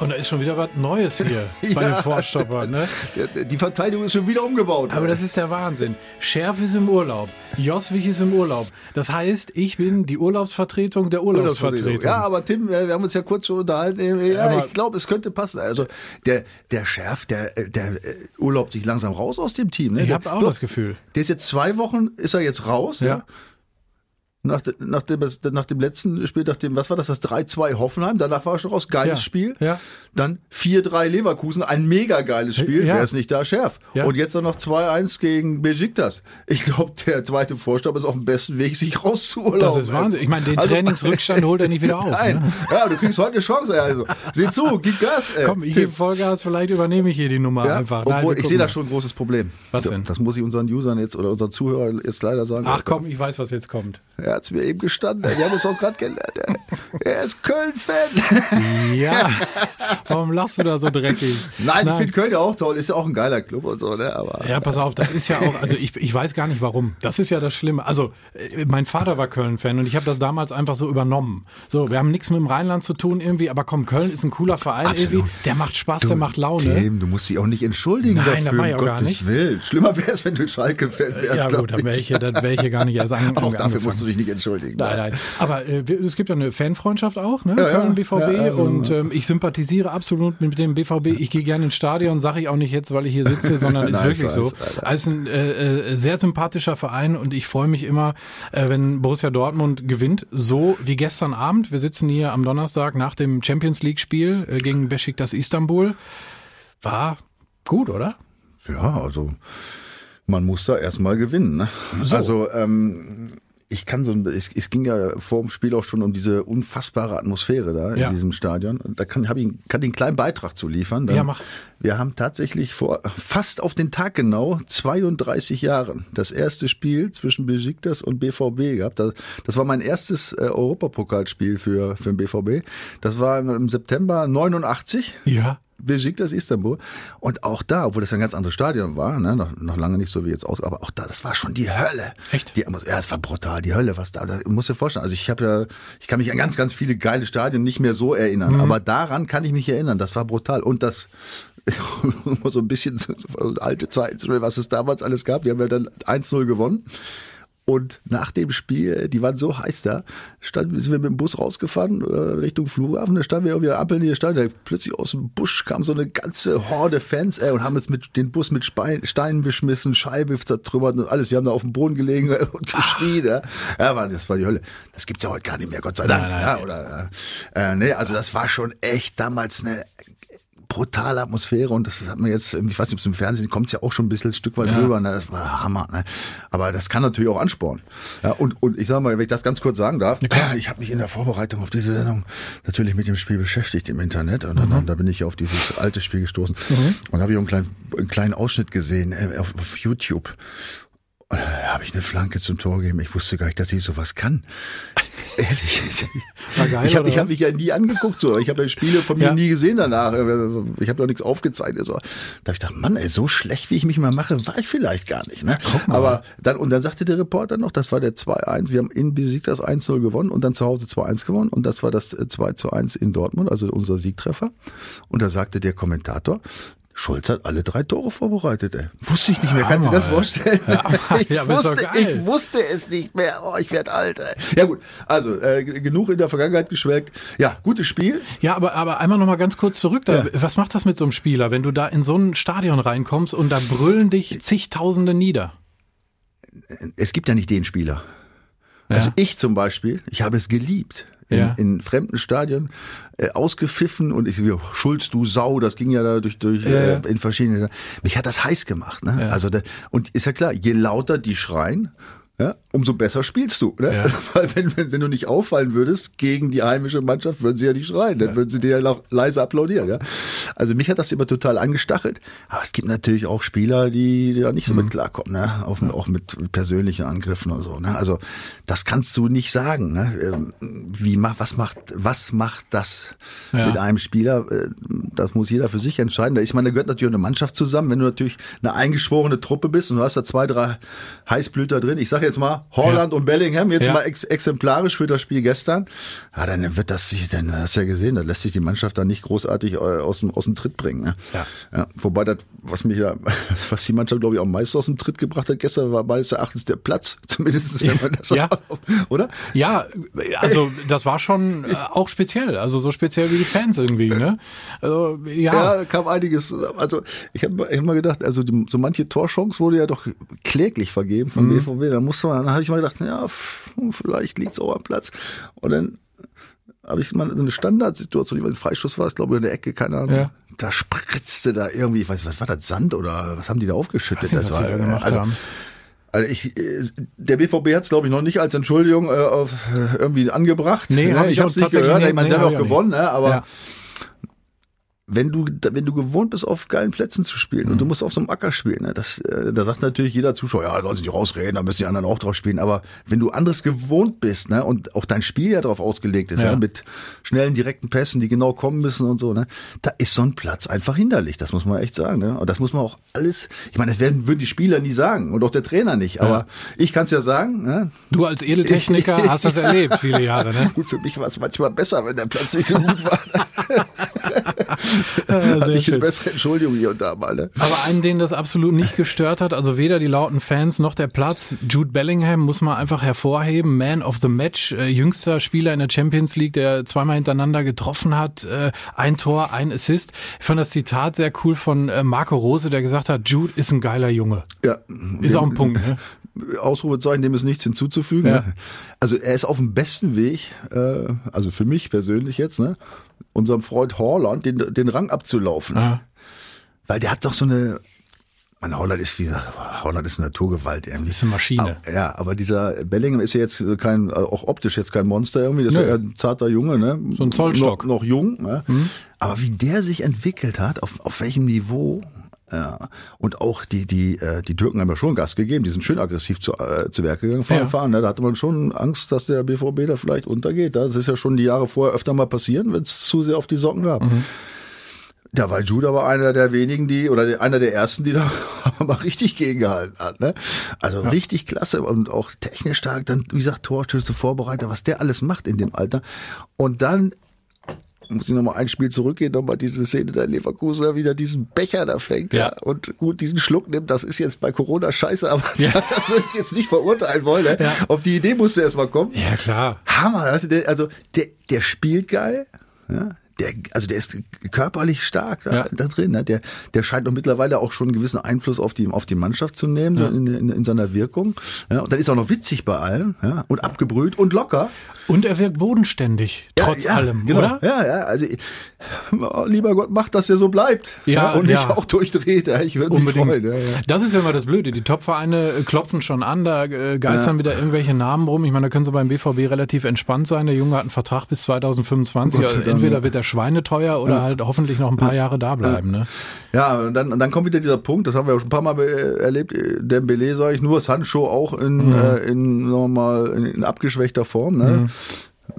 und da ist schon wieder was Neues hier bei den Vorstoppern. Ne? Die Verteidigung ist schon wieder umgebaut. Aber das ist der Wahnsinn. Schärf ist im Urlaub. Joswig ist im Urlaub. Das heißt, ich bin die Urlaubsvertretung der Urlaubsvertretung. Ja, aber Tim, wir haben uns ja kurz schon unterhalten. Ja, Aber- ich glaube, es könnte passen. Also der, der Schärf, der, der äh, urlaubt sich langsam raus aus dem Team. Ne? Ich Der- habe auch Doch, das Gefühl. Der ist jetzt zwei Wochen, ist er jetzt raus. Ja. Nach, nach, dem, nach dem letzten Spiel, nach dem, was war das, das 3-2 Hoffenheim, danach war er schon raus, geiles Ja. Spiel. Ja. Dann 4-3 Leverkusen, ein mega geiles Spiel, Ja. wer ist nicht da, Schärf. Ja. Und jetzt dann noch 2-1 gegen Besiktas. Ich glaube, der zweite Vorstopp ist auf dem besten Weg, sich rauszuurlauben. Das ist Wahnsinn. Ich meine, den Trainingsrückstand holt er nicht wieder aus, Nein. ne? Ja, du kriegst heute eine Chance, ey, also. Sieh zu, gib Gas, ey. Komm, ich gebe Vollgas, vielleicht übernehme ich hier die Nummer einfach. obwohl, wir ich sehe da schon ein großes Problem. Was denn? Das muss ich unseren Usern jetzt oder unseren Zuhörern jetzt leider sagen. Ach komm, ich weiß, was jetzt kommt. Er hat's mir eben gestanden. Wir haben uns auch gerade ey. Er ist Köln-Fan. Ja, warum lachst du da so dreckig? Nein, ich finde Köln ja auch toll. Ist ja auch ein geiler Club und so, ne? Aber Ja, pass auf, das ist ja auch, also ich, ich weiß gar nicht warum. Das ist ja das Schlimme. Also, äh, mein Vater war Köln-Fan und ich habe das damals einfach so übernommen. So, wir haben nichts mit dem Rheinland zu tun irgendwie, aber komm, Köln ist ein cooler Verein Absolut. irgendwie. Der macht Spaß, der macht Laune. Tim, du musst dich auch nicht entschuldigen Nein, das dafür, um auch gar Gottes nicht. Willen. Schlimmer wäre es, wenn du Schalke-Fan wärst, ja gut, dann wäre ich, wär ich hier gar nicht erst an, Auch dafür angefangen. musst du dich nicht entschuldigen. Nein, nein. Aber äh, es gibt ja eine Fanfreundschaft auch, ne? Ja. Köln BVB. Ja, ja, und ja. ähm, ich sympathisiere absolut mit dem BVB. Ich gehe gerne ins Stadion, sage ich auch nicht jetzt, weil ich hier sitze, sondern ist Nein, ich wirklich so. Alter. Also ein äh, äh, sehr sympathischer Verein und ich freue mich immer, äh, wenn Borussia Dortmund gewinnt. So wie gestern Abend. Wir sitzen hier am Donnerstag nach dem Champions League Spiel äh, gegen Besiktas Istanbul. War gut, oder? Ja, also man muss da erstmal gewinnen. Ne? So. Also ähm, ich kann so, es, es ging ja vor dem Spiel auch schon um diese unfassbare Atmosphäre da Ja. in diesem Stadion. Da kann, hab ich, kann ich einen kleinen Beitrag zu liefern. Ja, mach. Wir haben tatsächlich vor fast auf den Tag genau 32 Jahren das erste Spiel zwischen Besiktas und BVB gehabt. Das, das war mein erstes äh, Europapokalspiel für, für den BVB. Das war im, im September 89. Ja. Besiktas Istanbul. Und auch da, obwohl das ein ganz anderes Stadion war, ne, noch, noch lange nicht so wie jetzt aus, aber auch da, das war schon die Hölle. Echt? Die, ja, es war brutal, die Hölle, was da, das musst du dir vorstellen. Also ich habe ja, ich kann mich an ganz, ganz viele geile Stadien nicht mehr so erinnern, Mhm. aber daran kann ich mich erinnern, das war brutal. Und das, so ein bisschen so alte Zeiten, was es damals alles gab. Wir haben ja dann 1-0 gewonnen. Und nach dem Spiel, die waren so heiß da, standen, sind wir mit dem Bus rausgefahren äh, Richtung Flughafen, da standen wir irgendwie Ampeln hier standen, da plötzlich aus dem Busch kam so eine ganze Horde Fans ey, und haben jetzt mit den Bus mit Spein, Steinen beschmissen, Scheibe zertrümmert und alles. Wir haben da auf dem Boden gelegen und geschrien. Ja, ja war, das war die Hölle. Das gibt's ja heute gar nicht mehr, Gott sei Dank. Nein, nein. Ja, oder, äh, nee, also das war schon echt damals eine brutale Atmosphäre und das hat man jetzt, ich weiß nicht, ob es im Fernsehen kommt es ja auch schon ein bisschen ein Stück weit Ja. rüber, ne? das war Hammer, ne? aber das kann natürlich auch anspornen. Ja, und, und ich sag mal, wenn ich das ganz kurz sagen darf, ich habe mich in der Vorbereitung auf diese Sendung natürlich mit dem Spiel beschäftigt im Internet und dann, da bin ich auf dieses alte Spiel gestoßen und habe ich einen kleinen, einen kleinen Ausschnitt gesehen äh, auf, auf YouTube. Habe ich eine Flanke zum Tor gegeben. Ich wusste gar nicht, dass ich sowas kann. Ehrlich. War geil, ich habe hab mich ja nie angeguckt. so. Ich habe ja Spiele von mir Ja. nie gesehen danach. Ich habe ja nichts aufgezeichnet. So. Da habe ich gedacht, Mann, ey, so schlecht, wie ich mich mal mache, war ich vielleicht gar nicht. Ne? Aber dann, und dann sagte der Reporter noch, das war der 2-1. Wir haben in Besiktas 1-0 gewonnen und dann zu Hause 2-1 gewonnen. Und das war das äh, 2-1 in Dortmund, also unser Siegtreffer. Und da sagte der Kommentator, Schulz hat alle drei Tore vorbereitet. Ey. Wusste ich nicht mehr. Kannst du dir das Hammer, vorstellen? ich, Ja, wusste, ich wusste es nicht mehr. Oh, ich werde alt. Ey. Ja gut, also äh, genug in der Vergangenheit geschwelgt. Ja, gutes Spiel. Ja, aber, aber einmal noch mal ganz kurz zurück. Da, Ja. Was macht das mit so einem Spieler, wenn du da in so ein Stadion reinkommst und da brüllen dich zigtausende nieder? Es gibt ja nicht den Spieler. Also Ja. ich zum Beispiel, ich habe es geliebt. In, Ja. in fremden Stadien äh, ausgepfiffen und ich wie Schulz, du Sau, das ging ja da durch, durch Ja, äh, in verschiedene. Mich hat das heiß gemacht. Ne? Also da, und ist ja klar, je lauter die schreien, ja, umso besser spielst du. Ne? Ja. Weil wenn, wenn, wenn du nicht auffallen würdest gegen die heimische Mannschaft, würden sie ja nicht schreien, dann würden sie dir ja noch leise applaudieren. Ja? Also mich hat das immer total angestachelt. Aber es gibt natürlich auch Spieler, die, da nicht so Mhm. mit klarkommen, ne? auch, auch mit persönlichen Angriffen und so. Ne? Also das kannst du nicht sagen. Ne? Ähm, Wie macht, was macht, was macht das Ja. mit einem Spieler? Äh, Das muss jeder für sich entscheiden. Da- Ich meine, da gehört natürlich eine Mannschaft zusammen. Wenn du natürlich eine eingeschworene Truppe bist und du hast da zwei, drei Heißblüter drin. Ich sage jetzt mal Holland und Bellingham, jetzt Ja. mal ex exemplarisch für das Spiel gestern. Ja, dann wird das sich, dann hast du ja gesehen, da lässt sich die Mannschaft dann nicht großartig äh, aus dem, aus dem Tritt bringen. Ne? Ja. Ja, wobei das, was mich ja, was die Mannschaft, glaube ich, am meisten aus dem Tritt gebracht hat gestern, war meines Erachtens der Platz. Zumindest wenn man das Ja. oder? Ja, also das war schon äh, auch speziell, also so speziell wie die Fans irgendwie, ne? Also, ja, Ja, da kam einiges. Also ich habe ich hab mal gedacht, also die, so manche Torchance wurde ja doch kläglich vergeben vom BVB. Da musste man, dann habe ich mal gedacht, ja, vielleicht liegt's auch am Platz. Und dann habe ich mal so eine Standardsituation, weil ein Freistoß war, es glaube ich in der Ecke, keine Ahnung. Ja. Da spritzte da irgendwie, ich weiß, was war das Sand oder was haben die da aufgeschüttet? nicht, das gemacht also, haben. also ich, der BVB hat es glaube ich noch nicht als Entschuldigung äh, auf äh, irgendwie angebracht. Nee, ne? ich ich habe es nicht gehört. nicht- ich meine, nee, sie haben auch gewonnen, ne? aber ja. Wenn du, wenn du gewohnt bist, auf geilen Plätzen zu spielen und du musst auf so einem Acker spielen, ne, das, äh, da sagt natürlich jeder Zuschauer, ja, da soll sich nicht rausreden, da müssen die anderen auch drauf spielen. Aber wenn du anderes gewohnt bist, ne, und auch dein Spiel ja darauf ausgelegt ist, ja. Ja. mit schnellen, direkten Pässen, die genau kommen müssen und so, ne, da ist so ein Platz einfach hinderlich. Das muss man echt sagen, ne. Und das muss man auch alles, ich meine, das werden, würden die Spieler nie sagen und auch der Trainer nicht. Aber ich kann es ja sagen, ne. du als Edeltechniker hast das erlebt, viele Jahre, ne? Gut, für mich war es manchmal besser, wenn der Platz nicht so gut war. Ja, Hatte ich eine schön. bessere Entschuldigung hier und da mal, ne. Aber einen, den das absolut nicht gestört hat, also weder die lauten Fans noch der Platz, Jude Bellingham muss man einfach hervorheben, Man of the Match, äh, jüngster Spieler in der Champions League, der zweimal hintereinander getroffen hat, äh, ein Tor, ein Assist. Ich fand das Zitat sehr cool von äh, Marco Rose, der gesagt hat, Jude ist ein geiler Junge. Ja. Ist auch ein Punkt, ne? Ausrufezeichen, dem ist nichts hinzuzufügen. Ja. Ne? Also er ist auf dem besten Weg, äh, also für mich persönlich jetzt, ne, unserem Freund Horland den, den Rang abzulaufen. Ja. Weil der hat doch so eine, man, Holland ist wie gesagt, Holland ist eine Naturgewalt irgendwie. Ist eine Maschine. Aber, ja, aber dieser Bellingham ist ja jetzt kein, auch optisch jetzt kein Monster irgendwie, das ist Nö. ja ein zarter Junge, ne? So ein Zollstock. Noch, noch jung, ne? Aber wie der sich entwickelt hat, auf, auf welchem Niveau, ja. Und auch die, die, äh, die Türken haben ja schon Gas gegeben, die sind schön aggressiv zu, äh, zu Werke gegangen, fahren, Ja. fahren. Ne? Da hatte man schon Angst, dass der BVB da vielleicht untergeht. Das ist ja schon die Jahre vorher öfter mal passieren, wenn es zu sehr auf die Socken gab. Da war Jude aber einer der wenigen, die, oder der- einer der ersten, die da mal richtig gegengehalten hat. Ne? Also richtig klasse und auch technisch stark, dann, wie gesagt, Torschüsse, Vorbereiter, was der alles macht in dem Alter. Und dann muss ich nochmal ein Spiel zurückgehen, nochmal diese Szene der Leverkusen, der wieder diesen Becher da fängt ja. Ja. und gut diesen Schluck nimmt. Das ist jetzt bei Corona scheiße, aber Ja. das würde ich jetzt nicht verurteilen wollen. Ne? Ja. Auf die Idee musste erst mal kommen. Ja, klar. Hammer, weißt du, der, also der, der spielt geil, ja, der, also der ist körperlich stark da, Ja. da drin, ne? der, der scheint doch mittlerweile auch schon einen gewissen Einfluss auf die, auf die Mannschaft zu nehmen, so in, in, in seiner Wirkung. Ja, und dann ist er auch noch witzig bei allem, ja, und abgebrüht und locker. Und er wirkt bodenständig, Ja, trotz ja, allem, genau. oder? Ja, ja, also lieber Gott, macht, dass er so bleibt. Ja, und nicht ja. auch durchdreht. Ja, ich würde mich freuen. Ja, ja. Das ist ja immer das Blöde. Die Top-Vereine äh, klopfen schon an, da äh, geistern wieder irgendwelche Namen rum. Ich meine, da können sie beim BVB relativ entspannt sein. Der Junge hat einen Vertrag bis 2025. Gott sei Also entweder ja. wird er schweineteuer oder halt hoffentlich noch ein paar Jahre da bleiben. Ne? Ja, und dann, und dann kommt wieder dieser Punkt, das haben wir ja schon ein paar Mal erlebt, Dembele sage ich nur, Sancho auch in, äh, in, sagen wir mal, in, in abgeschwächter Form. Ne?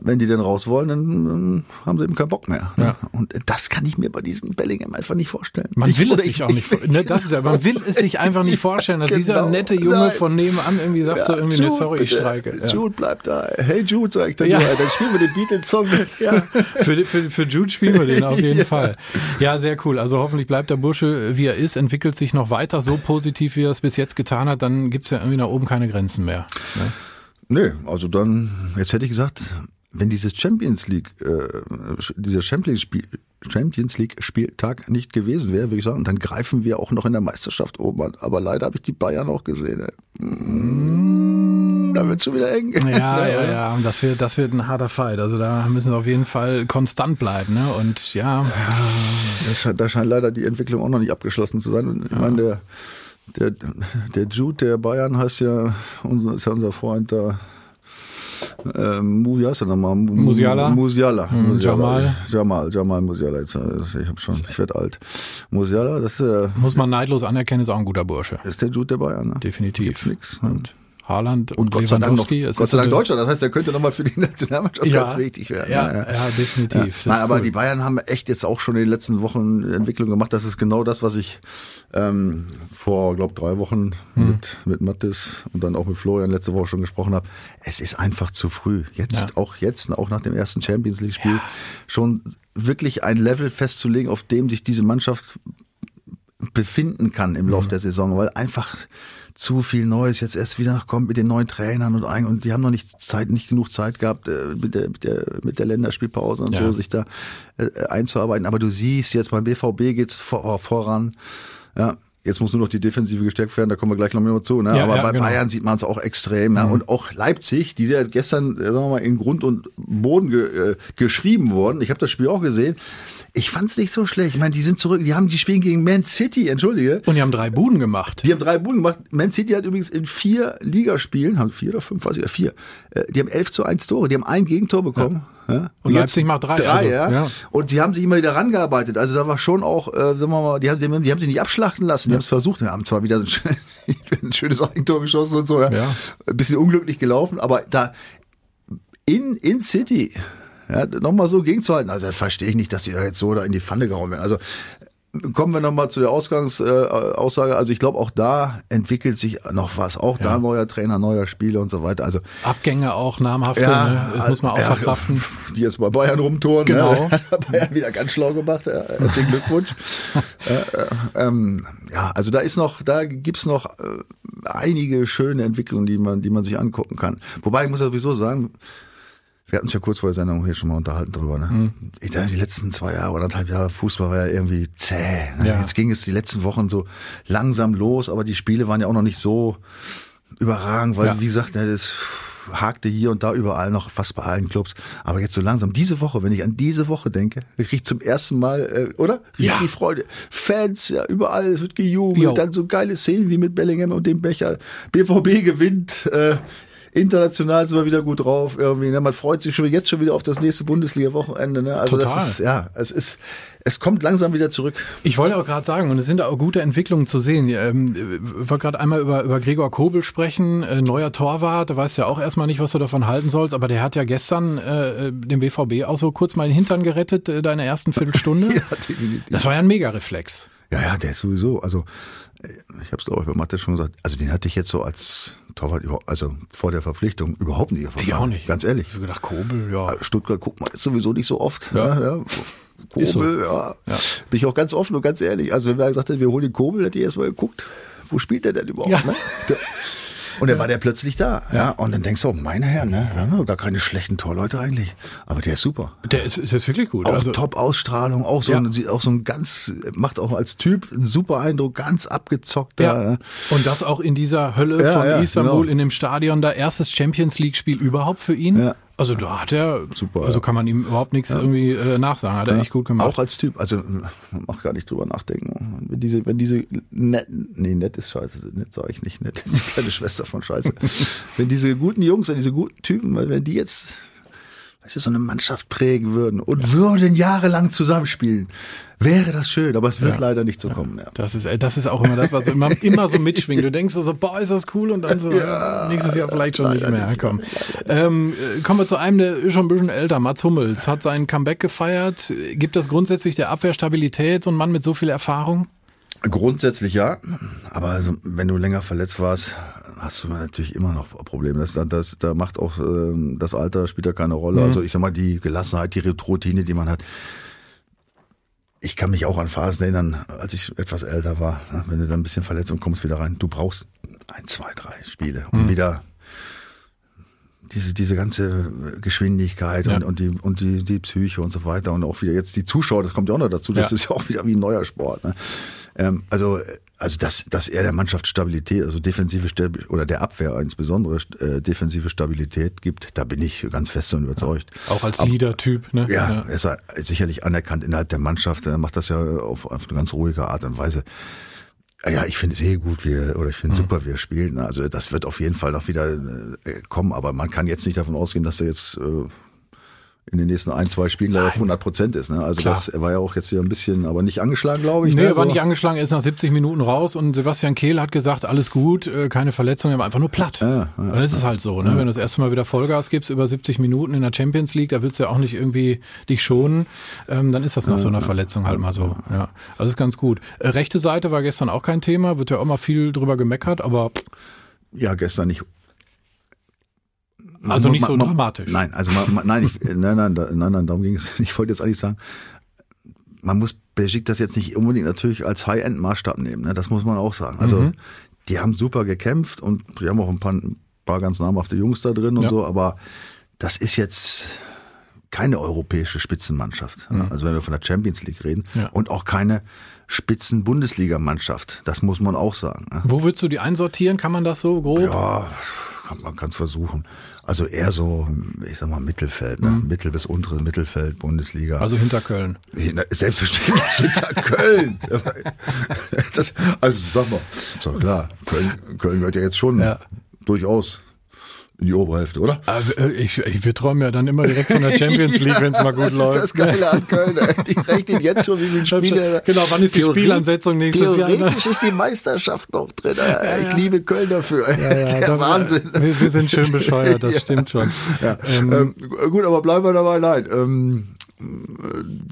Wenn die denn raus wollen, dann, dann haben sie eben keinen Bock mehr. Ne? Ja. Und das kann ich mir bei diesem Bellingham einfach nicht vorstellen. Man ich, will es sich ich- auch nicht, vor- ne, das ist ja, man will es sich einfach nicht vorstellen, dass dieser Genau. nette Junge Nein. von nebenan irgendwie sagt so irgendwie, ne, Jude, sorry, ich streike. Ja. Jude bleibt da. Hey Jude, sag ich dann Ja. Dann spielen wir den Beatles-Song. Ja, für, für, für Jude spielen wir den auf jeden Fall. Ja, sehr cool. Also hoffentlich bleibt der Bursche, wie er ist, entwickelt sich noch weiter so positiv, wie er es bis jetzt getan hat. Dann gibt's ja irgendwie nach oben keine Grenzen mehr. Ne? Nö, also dann, jetzt hätte ich gesagt, wenn dieses Champions League, äh, dieser Champions, Spiel, Champions League Spieltag nicht gewesen wäre, würde ich sagen, dann greifen wir auch noch in der Meisterschaft oben an. Aber leider habe ich die Bayern auch gesehen. Ey. Mm, Da wird's schon wieder eng. Ja, ja, ja. Und Das wird, das wird ein harter Fight. Also da müssen wir auf jeden Fall konstant bleiben. Ne? Und ja, Da scheint, da scheint leider die Entwicklung auch noch nicht abgeschlossen zu sein. Und ich meine, der Der, der Jude der Bayern heißt ja, unser, ist ja unser Freund da. Ähm, wie heißt er nochmal? Mu- Musiala? Musiala. Hm, Musiala. Jamal. Jamal, Jamal Musiala. Jetzt, äh, ich hab schon, ich werde alt. Musiala, das ist, äh, Muss man neidlos anerkennen, ist auch ein guter Bursche. ist der Jude der Bayern. Ne? Definitiv. Gibt's nix. Und Haaland und, Und Gott sei Dank noch, Gott sei Dank eine- Deutscher. Das heißt, er könnte nochmal für die Nationalmannschaft Ja. ganz wichtig werden. Ja, ja, definitiv. Das Nein, aber cool. die Bayern haben echt jetzt auch schon in den letzten Wochen Entwicklung gemacht. Das ist genau das, was ich ähm, vor, glaube drei Wochen Hm. mit, mit Mattes und dann auch mit Florian letzte Woche schon gesprochen habe. Es ist einfach zu früh. Jetzt, Ja. auch jetzt, auch nach dem ersten Champions League-Spiel, schon wirklich ein Level festzulegen, auf dem sich diese Mannschaft befinden kann im Mhm. Lauf der Saison, weil einfach zu viel Neues jetzt erst wieder kommt mit den neuen Trainern und ein- und die haben noch nicht Zeit, nicht genug Zeit gehabt äh, mit der mit der mit der Länderspielpause und Ja. so sich da äh, einzuarbeiten. Aber du siehst jetzt beim BVB geht's vor, voran. Ja. Jetzt muss nur noch die Defensive gestärkt werden, da kommen wir gleich noch mal zu. Ne? Ja, Aber ja, bei genau. Bayern sieht man es auch extrem. Ne? Und auch Leipzig, die ja gestern, sagen wir mal, in Grund und Boden ge, äh, geschrieben wurden. Ich habe das Spiel auch gesehen. Ich fand es nicht so schlecht. Ich meine, die sind zurück, die haben die spielen gegen Man City, entschuldige. Und die haben drei Buden gemacht. Die haben drei Buden gemacht. Man City hat übrigens in vier Ligaspielen, haben vier oder fünf, weiß ich, vier. äh, Die haben elf zu eins Tore. Die haben ein Gegentor bekommen. Ja. Und Leipzig macht drei, Drei, also, ja. ja. Und sie haben sich immer wieder rangearbeitet. Also da war schon auch, äh, sagen wir mal, die haben, die haben sich nicht abschlachten lassen. Die haben es versucht. Die haben zwar wieder ein, schön- ein schönes Eigentor geschossen und so. Ja. Ja. Ein bisschen unglücklich gelaufen, aber da in, in City, ja, nochmal so gegenzuhalten, also verstehe ich nicht, dass die da jetzt so da in die Pfanne gehauen werden. Also kommen wir nochmal zu der Ausgangsaussage. Äh, also ich glaube, auch da entwickelt sich noch was. Auch da neuer Trainer, neuer Spieler und so weiter. Also Abgänge auch namhafte, ne? das muss man auch ja, verkraften. Die jetzt bei Bayern rumtouren. Genau. Ne? Hat Bayern wieder ganz schlau gemacht. Ja, herzlichen Glückwunsch. äh, äh, ähm, ja, also da ist noch, da gibt's noch äh, einige schöne Entwicklungen, die man, die man sich angucken kann. Wobei ich muss ja sowieso sagen, wir hatten uns ja kurz vor der Sendung hier schon mal unterhalten drüber. Ne? Mhm. Ich dachte, die letzten zwei Jahre, anderthalb Jahre Fußball war ja irgendwie zäh. Ne? Ja. Jetzt ging es die letzten Wochen so langsam los, aber die Spiele waren ja auch noch nicht so überragend, weil Ja. wie gesagt, das hakte hier und da überall noch, fast bei allen Clubs. Aber jetzt so langsam, diese Woche, wenn ich an diese Woche denke, ich zum ersten Mal, äh, oder? Richtig Ja. Freude. Fans, ja, überall, es wird gejubelt. Jo. Dann so geile Szenen wie mit Bellingham und dem Becher. BVB gewinnt, äh, International sind wir wieder gut drauf. Irgendwie, ne? Man freut sich schon jetzt schon wieder auf das nächste Bundesliga-Wochenende. Ne? Also Total. das ist, ja, es ist, es kommt langsam wieder zurück. Ich wollte auch gerade sagen, und es sind auch gute Entwicklungen zu sehen. Ähm, ich wollte gerade einmal über, über Gregor Kobel sprechen, äh, neuer Torwart, da weißt du ja auch erstmal nicht, was du davon halten sollst, aber der hat ja gestern äh, den BVB auch so kurz mal den Hintern gerettet, äh, da in der ersten Viertelstunde. Ja, definitiv. Das war ja ein Mega-Reflex. Ja, ja, der ist sowieso. Also äh, ich habe es glaube ich bei Mathe schon gesagt. Also den hatte ich jetzt so als Torwart, also vor der Verpflichtung überhaupt nicht. Ich auch nicht. Ganz ehrlich. Ich hab gedacht, Kobel, ja. Stuttgart guckt man ist sowieso nicht so oft. Ja. Ja. Ja, Ist so. Kobel, ja. Ja. Bin ich auch ganz offen und ganz ehrlich. Also wenn wer gesagt hätte, wir holen den Kobel, hätte ich erstmal geguckt, wo spielt der denn überhaupt? Ne? Und dann war der plötzlich da. Ja. Und dann denkst du, oh, meine Herren, ne? Wir haben ja gar keine schlechten Torleute eigentlich. Aber der ist super. Der ist, der ist wirklich gut. Auch also, Top-Ausstrahlung, auch so, Ja. ein, auch so ein ganz, macht auch als Typ einen super Eindruck, ganz abgezockt ja. da. ne? Und das auch in dieser Hölle Ja, von Istanbul, genau. in dem Stadion, da erstes Champions League-Spiel überhaupt für ihn. Ja. Also da hat er, Super, also ja. kann man ihm überhaupt nichts irgendwie äh, nachsagen. Hat er echt gut gemacht. Auch als Typ, also man macht gar nicht drüber nachdenken. Wenn diese, wenn diese nett, nee, nett ist scheiße, nett sage ich nicht, nett ist die kleine Schwester von Scheiße. wenn diese guten Jungs, diese guten Typen, wenn die jetzt, weißt du, so eine Mannschaft prägen würden und würden jahrelang zusammenspielen, wäre das schön, aber es wird Ja. leider nicht so kommen. Ja. Das ist, äh, das ist auch immer das, was immer, immer so mitschwingt. Du denkst so, so, boah, ist das cool und dann so, Ja, nächstes Jahr vielleicht schon nicht mehr. nicht, Komm. Ähm, äh, kommen wir zu einem, der ist schon ein bisschen älter. Mats Hummels hat sein Comeback gefeiert. Gibt das grundsätzlich der Abwehr Stabilität, so ein Mann mit so viel Erfahrung? Grundsätzlich ja, aber also, wenn du länger verletzt warst, hast du natürlich immer noch Probleme. Das, das, da macht auch ähm, das Alter spielt da keine Rolle. Also ich sag mal, die Gelassenheit, die Routine, die man hat. Ich kann mich auch an Phasen erinnern, als ich etwas älter war. ne, Wenn du dann ein bisschen verletzt und kommst wieder rein, du brauchst ein, zwei, drei Spiele, um wieder diese, diese ganze Geschwindigkeit Ja. und, und, die, und die, die Psyche und so weiter und auch wieder jetzt die Zuschauer, das kommt ja auch noch dazu, das Ja. ist ja auch wieder wie ein neuer Sport. Ne? Ähm, also, also dass, dass er der Mannschaft Stabilität, also defensive Stabi- oder der Abwehr insbesondere äh, defensive Stabilität gibt, da bin ich ganz fest und überzeugt. Auch als Leader-Typ, ne? Ja, er ist sicherlich anerkannt innerhalb der Mannschaft. Er macht das ja auf, auf eine ganz ruhige Art und Weise. Ja, ich finde sehr gut, wie er, oder ich finde super, wie er spielt. ne? Also das wird auf jeden Fall noch wieder äh, kommen, aber man kann jetzt nicht davon ausgehen, dass er jetzt äh, in den nächsten ein, zwei Spielen gleich auf 100 Prozent ist. Ne? Also Klar. das er war ja auch jetzt hier ein bisschen, aber nicht angeschlagen, glaube ich. Nee, ne? er war So. nicht angeschlagen, er ist nach 70 Minuten raus und Sebastian Kehl hat gesagt, alles gut, äh, keine Verletzung, er war einfach nur platt. Ja, ja, Und das ist halt so, ne? Wenn du das erste Mal wieder Vollgas gibst über 70 Minuten in der Champions League, da willst du ja auch nicht irgendwie dich schonen, ähm, dann ist das nach so einer Verletzung halt mal so. Ja, also ist ganz gut. Äh, rechte Seite war gestern auch kein Thema, wird ja auch mal viel drüber gemeckert, aber Ja, gestern nicht. Man- Also nicht man- so man- dramatisch. Nein, also nein, ich, nein, nein, nein, nein, darum ging es. Ich wollte jetzt eigentlich sagen, man muss Besiktas jetzt nicht unbedingt natürlich als High-End-Maßstab nehmen. Ne? Das muss man auch sagen. Also Mhm. die haben super gekämpft und die haben auch ein paar, ein paar ganz namhafte Jungs da drin und Ja. so, aber das ist jetzt keine europäische Spitzenmannschaft. ne? Also wenn wir von der Champions League reden Mhm. Ja. und auch keine Spitzen-Bundesliga-Mannschaft. Das muss man auch sagen. Ne? wo würdest du die einsortieren? Kann man das so grob? Ja, man kann es versuchen. Also eher so, ich sag mal, Mittelfeld, ne? Mittel bis untere Mittelfeld, Bundesliga. Also hinter Köln. Selbstverständlich hinter Köln. Das, also sag mal, doch klar, Köln, Köln gehört ja jetzt schon Ja. durchaus in die obere Hälfte, oder? Aber, äh, ich, ich, wir träumen ja dann immer direkt von der Champions League, wenn es mal gut das läuft. ist das Geile an Köln. Ich rechne jetzt schon, wie viele Spiele. Genau, wann ist die Theorie- Spielansetzung nächstes Jahr? Theoretisch ist die Meisterschaft noch drin. Ich liebe Köln dafür. Der da- Wahnsinn. Wir, wir sind schön bescheuert, das Ja. stimmt schon. Ja. Ähm, Ähm, gut, aber bleiben wir dabei. Nein, ähm,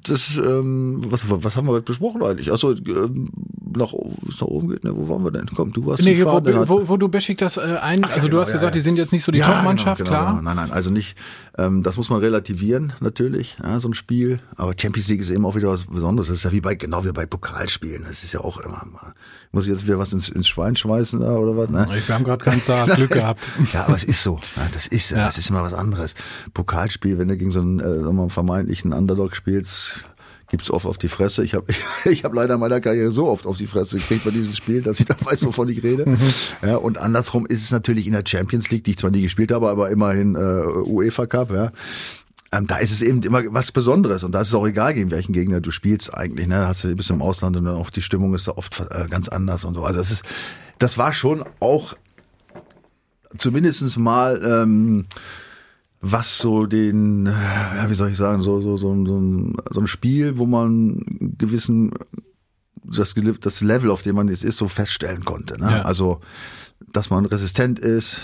das, ähm, was, was haben wir heute besprochen eigentlich? Achso, ähm, nach, oben- nach oben geht, ne? Wo waren wir denn? Komm, du warst Nee, hier, wo, wo, wo du Beschik das äh, ein, also du genau, hast ja, gesagt, ja. die sind jetzt nicht so die Ja, Top-Mannschaft, genau, genau, klar. Genau. Nein, nein, also nicht, ähm, das muss man relativieren, natürlich, ja, so ein Spiel. Aber Champions League ist eben auch wieder was Besonderes. Das ist ja wie bei, genau wie bei Pokalspielen. Das ist ja auch immer mal, muss ich jetzt wieder was ins, ins Schwein schmeißen da oder was, ne? Wir haben gerade kein Zart Glück gehabt. Ja, aber es ist so. Ja, das ist, Ja. das ist immer was anderes. Pokalspiel, wenn du gegen so einen, äh, sagen wir mal, vermeintlichen Underdog spielst, gibt's oft auf die Fresse. Ich habe ich hab leider in meiner Karriere so oft auf die Fresse gekriegt bei diesem Spiel, dass ich da weiß, wovon ich rede. Mhm. Ja, und andersrum ist es natürlich in der Champions League, die ich zwar nie gespielt habe, aber immerhin äh, UEFA Cup, ja. Ähm, da ist es eben immer was Besonderes und da ist es auch egal, gegen welchen Gegner du spielst eigentlich. Ne? Da hast du bist im Ausland und dann auch die Stimmung ist da oft äh, ganz anders und so. Also das ist, das war schon auch zumindestens mal ähm, was so den, äh, ja, wie soll ich sagen, so, so, so, ein- so, ein, so ein Spiel, wo man gewissen das, das Level, auf dem man jetzt ist, so feststellen konnte. Ne? Ja. Also dass man resistent ist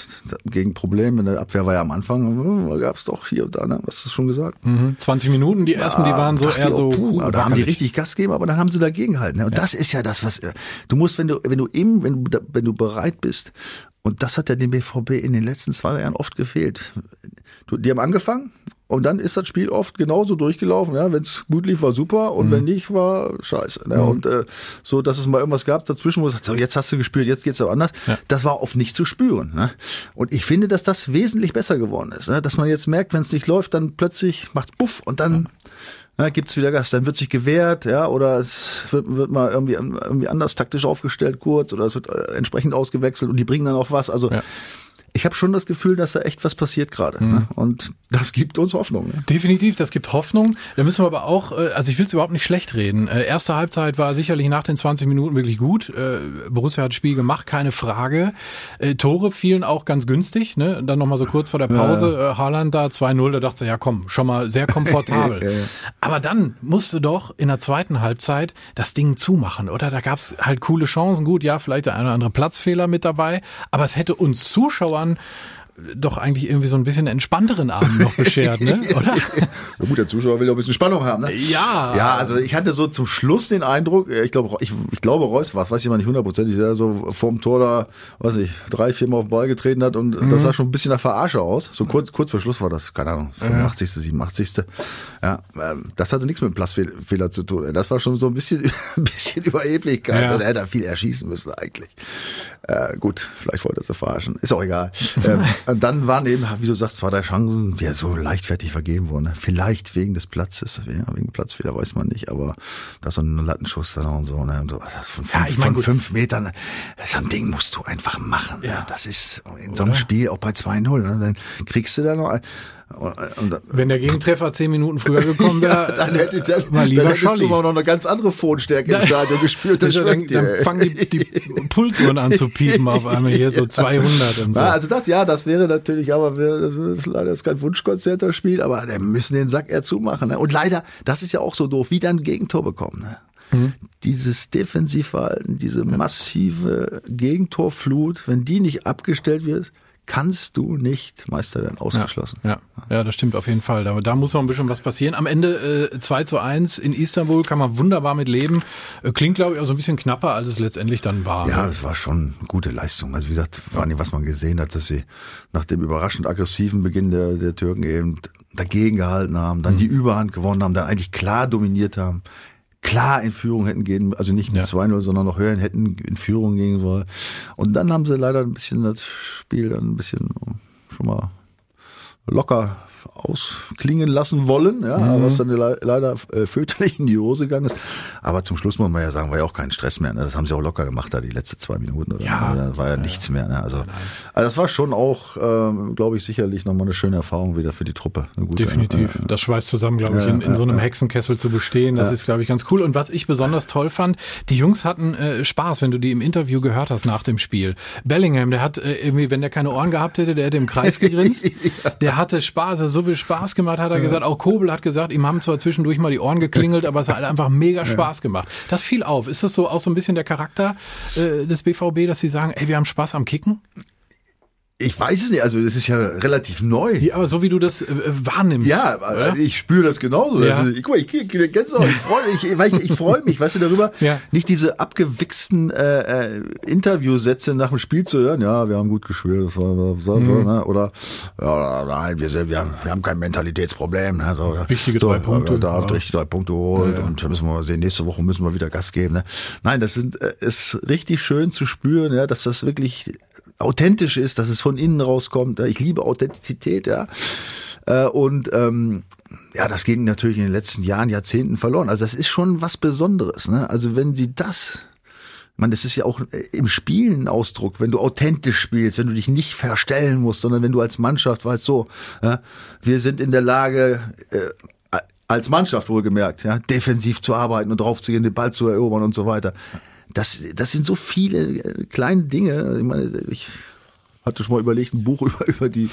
gegen Probleme. In der Abwehr war ja am Anfang, äh, gab es doch hier und da, ne? hast du schon gesagt? Mhm. 20 Minuten, die ersten, die waren so eher so. puh, uh, da haben die richtig Gas gegeben, aber dann haben sie dagegen gehalten. Ne? Und das ist ja das, was äh, du musst, wenn du, wenn du eben, wenn du, wenn du bereit bist, und das hat ja dem BVB in den letzten zwei Jahren oft gefehlt. Die haben angefangen und dann ist das Spiel oft genauso durchgelaufen. Ja, wenn es gut lief, war super und wenn nicht, war scheiße. Ne? Und äh, so, dass es mal irgendwas gab dazwischen, wo es sagt, so, jetzt hast du gespielt, jetzt geht's aber anders. Ja. Das war oft nicht zu spüren. Ne? Und ich finde, dass das wesentlich besser geworden ist. Ne? Dass man jetzt merkt, wenn es nicht läuft, dann plötzlich macht's buff und dann ja, gibt's wieder Gas. Dann wird sich gewehrt, ja, oder es wird, wird mal irgendwie, irgendwie anders taktisch aufgestellt kurz oder es wird äh, entsprechend ausgewechselt und die bringen dann auch was. Also Ja. Ich habe schon das Gefühl, dass da echt was passiert gerade. Ne? Und das gibt uns Hoffnung. Ne? Definitiv, das gibt Hoffnung. Da müssen wir aber auch, äh, also ich will es überhaupt nicht schlecht reden. Äh, Erste Halbzeit war sicherlich nach den 20 Minuten wirklich gut. Äh, Borussia hat das Spiel gemacht, keine Frage. Tore fielen auch ganz günstig. Ne? Dann nochmal so kurz vor der Pause, äh, Haaland da 2-0, da dachte ich, ja komm, schon mal sehr komfortabel. Ja, ja. Aber dann musste doch in der zweiten Halbzeit das Ding zumachen, oder? Da gab's halt coole Chancen. Gut, ja, vielleicht der eine oder andere Platzfehler mit dabei, aber es hätte uns Zuschauern doch eigentlich irgendwie so ein bisschen entspannteren Abend noch beschert, ne? oder? Ja gut, der Zuschauer will ja ein bisschen Spannung haben. Ne? Ja. Ja, also ich hatte so zum Schluss den Eindruck, äh, ich glaube, ich, ich glaube, Reus war, weiß ich mal nicht hundertprozentig, der so vorm Tor da, weiß ich, drei, vier Mal auf den Ball getreten hat und das sah schon ein bisschen nach Verarsche aus. So kurz, kurz vor Schluss war das, keine Ahnung, 85., 87. Ja, ähm, das hatte nichts mit Platzfehler zu tun. Das war schon so ein bisschen, ein bisschen Überheblichkeit. Ja. Er hätte viel erschießen müssen eigentlich. Äh, gut, vielleicht wollte er sie verarschen. Ist auch egal. ähm, und dann waren eben, wie du sagst, zwei, drei Chancen, die ja so leichtfertig vergeben wurden. ne? Vielleicht wegen des Platzes, ja, wegen Platzfehler weiß man nicht, aber da so ein Lattenschuss dann und so, ne, und so von, fünf, Ja, ich mein, von fünf Metern, so ein Ding musst du einfach machen. Ja. Ne? Das ist in so einem Spiel auch bei 2-0, ne, dann kriegst du da noch, ein- Und, und, Wenn der Gegentreffer zehn Minuten früher gekommen wäre, ja, dann, hätte, dann, mal lieber dann hättest Scholli. du mal noch eine ganz andere Phonstärke im Stadion gespürt. Das dann, dann fangen die, die Pulsuhren an zu piepen auf einmal hier so 200 und so. Ja, also das, ja, das wäre natürlich, aber wir, das ist leider ist kein Wunschkonzert das Spiel, aber wir müssen den Sack eher zumachen. Ne? Und leider, das ist ja auch so doof, wie dann ein Gegentor bekommen. Ne? Mhm. Dieses Defensivverhalten, diese massive Gegentorflut, wenn die nicht abgestellt wird, kannst du nicht Meister werden, ausgeschlossen. Ja, ja, das stimmt auf jeden Fall. Da, da muss noch ein bisschen was passieren. Am Ende äh, 2 zu 1 in Istanbul kann man wunderbar mit leben. Äh, klingt, glaube ich, auch so ein bisschen knapper, als es letztendlich dann war. Ja, es war schon eine gute Leistung. Also wie gesagt, vor allem, was man gesehen hat, dass sie nach dem überraschend aggressiven Beginn der, der Türken eben dagegen gehalten haben, dann die Überhand gewonnen haben, dann eigentlich klar dominiert haben, klar in Führung hätten gehen, also nicht mit Ja. 2-0, sondern noch höher hätten in Führung gehen sollen. Und dann haben sie leider ein bisschen das Spiel dann ein bisschen schon mal locker ausklingen lassen wollen, ja, Mhm. was dann le leider äh, fürchterlich in die Hose gegangen ist. Aber zum Schluss muss man ja sagen, war ja auch kein Stress mehr. Ne? Das haben sie auch locker gemacht, da die letzten zwei Minuten. Oder Ja. Da war ja nichts mehr. Ne? Also, also das war schon auch, ähm, glaube ich, sicherlich nochmal eine schöne Erfahrung wieder für die Truppe. Definitiv. Ja, ja. Das schweißt zusammen, glaube ich, Ja, in, in ja, so einem ja. Hexenkessel zu bestehen. Das ist, glaube ich, ganz cool. Und was ich besonders toll fand, die Jungs hatten äh, Spaß, wenn du die im Interview gehört hast nach dem Spiel. Bellingham, der hat äh, irgendwie, wenn der keine Ohren gehabt hätte, der hätte im Kreis gegrinst. Der hatte Spaß, hat so viel Spaß gemacht, hat er gesagt. Auch Kobel hat gesagt, ihm haben zwar zwischendurch mal die Ohren geklingelt, aber es hat einfach mega Spaß gemacht. Das fiel auf. Ist das so auch so ein bisschen der Charakter äh, des BVB, dass sie sagen, ey, wir haben Spaß am Kicken? Ich weiß es nicht, also das ist ja relativ neu. Ja, aber so wie du das äh, wahrnimmst. Ja, oder? also ich spüre das genauso. Ja. Also, ich, guck mal, ich, ich, ich, du auch, ich freue mich, ich, ich freue mich, weißt du, darüber, Ja. nicht diese abgewichsten äh, äh, Interviewsätze nach dem Spiel zu hören. Ja, wir haben gut gespielt, das war, das war, Mhm. ne? oder ja, nein, wir, sind, wir, haben, wir haben kein Mentalitätsproblem. Ne? So, Wichtige so, drei Punkte. Da Ja. du richtig drei Punkte geholt und da müssen wir sehen, nächste Woche müssen wir wieder Gas geben. Ne? Nein, das sind, äh, ist richtig schön zu spüren, ja, dass das wirklich authentisch ist, dass es von innen rauskommt. Ich liebe Authentizität, ja. Äh, Und ähm, ja, das ging natürlich in den letzten Jahren, Jahrzehnten verloren. Also das ist schon was Besonderes. Ne? Also wenn sie das, man, das ist ja auch äh, im Spielen ein Ausdruck, wenn du authentisch spielst, wenn du dich nicht verstellen musst, sondern wenn du als Mannschaft weißt, so, ja, wir sind in der Lage, äh, als Mannschaft wohlgemerkt, ja, defensiv zu arbeiten und draufzugehen, den Ball zu erobern und so weiter. Das, das sind so viele äh, kleine Dinge. Ich meine, ich hatte schon mal überlegt, ein Buch über, über die,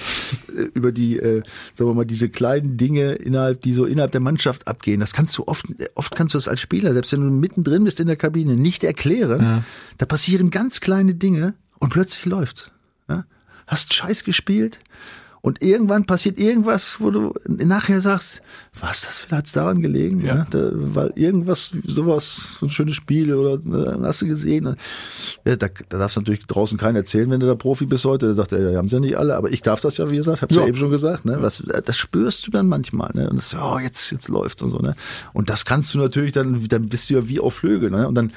äh, über die, äh, sagen wir mal, diese kleinen Dinge innerhalb, die so innerhalb der Mannschaft abgehen. Das kannst du oft, oft kannst du das als Spieler, selbst wenn du mittendrin bist in der Kabine, nicht erklären. Da passieren ganz kleine Dinge und plötzlich läuft's. Ja? Hast Scheiß gespielt und irgendwann passiert irgendwas, wo du nachher sagst, was das vielleicht hat's daran gelegen, Ja. ja. Da, weil irgendwas, sowas, so ein schönes Spiel oder äh, hast du gesehen. Ja, da, da darfst du natürlich draußen keinen erzählen, wenn du da Profi bist heute. Der sagt, ja, haben sie ja nicht alle, aber ich darf das ja, wie gesagt, hab's ja, Ja. eben schon gesagt. Ne? Was, das spürst du dann manchmal. Ne? Und das, oh, jetzt, jetzt läuft und so. Ne? Und das kannst du natürlich dann, dann bist du ja wie auf Flügel. Ne? Und dann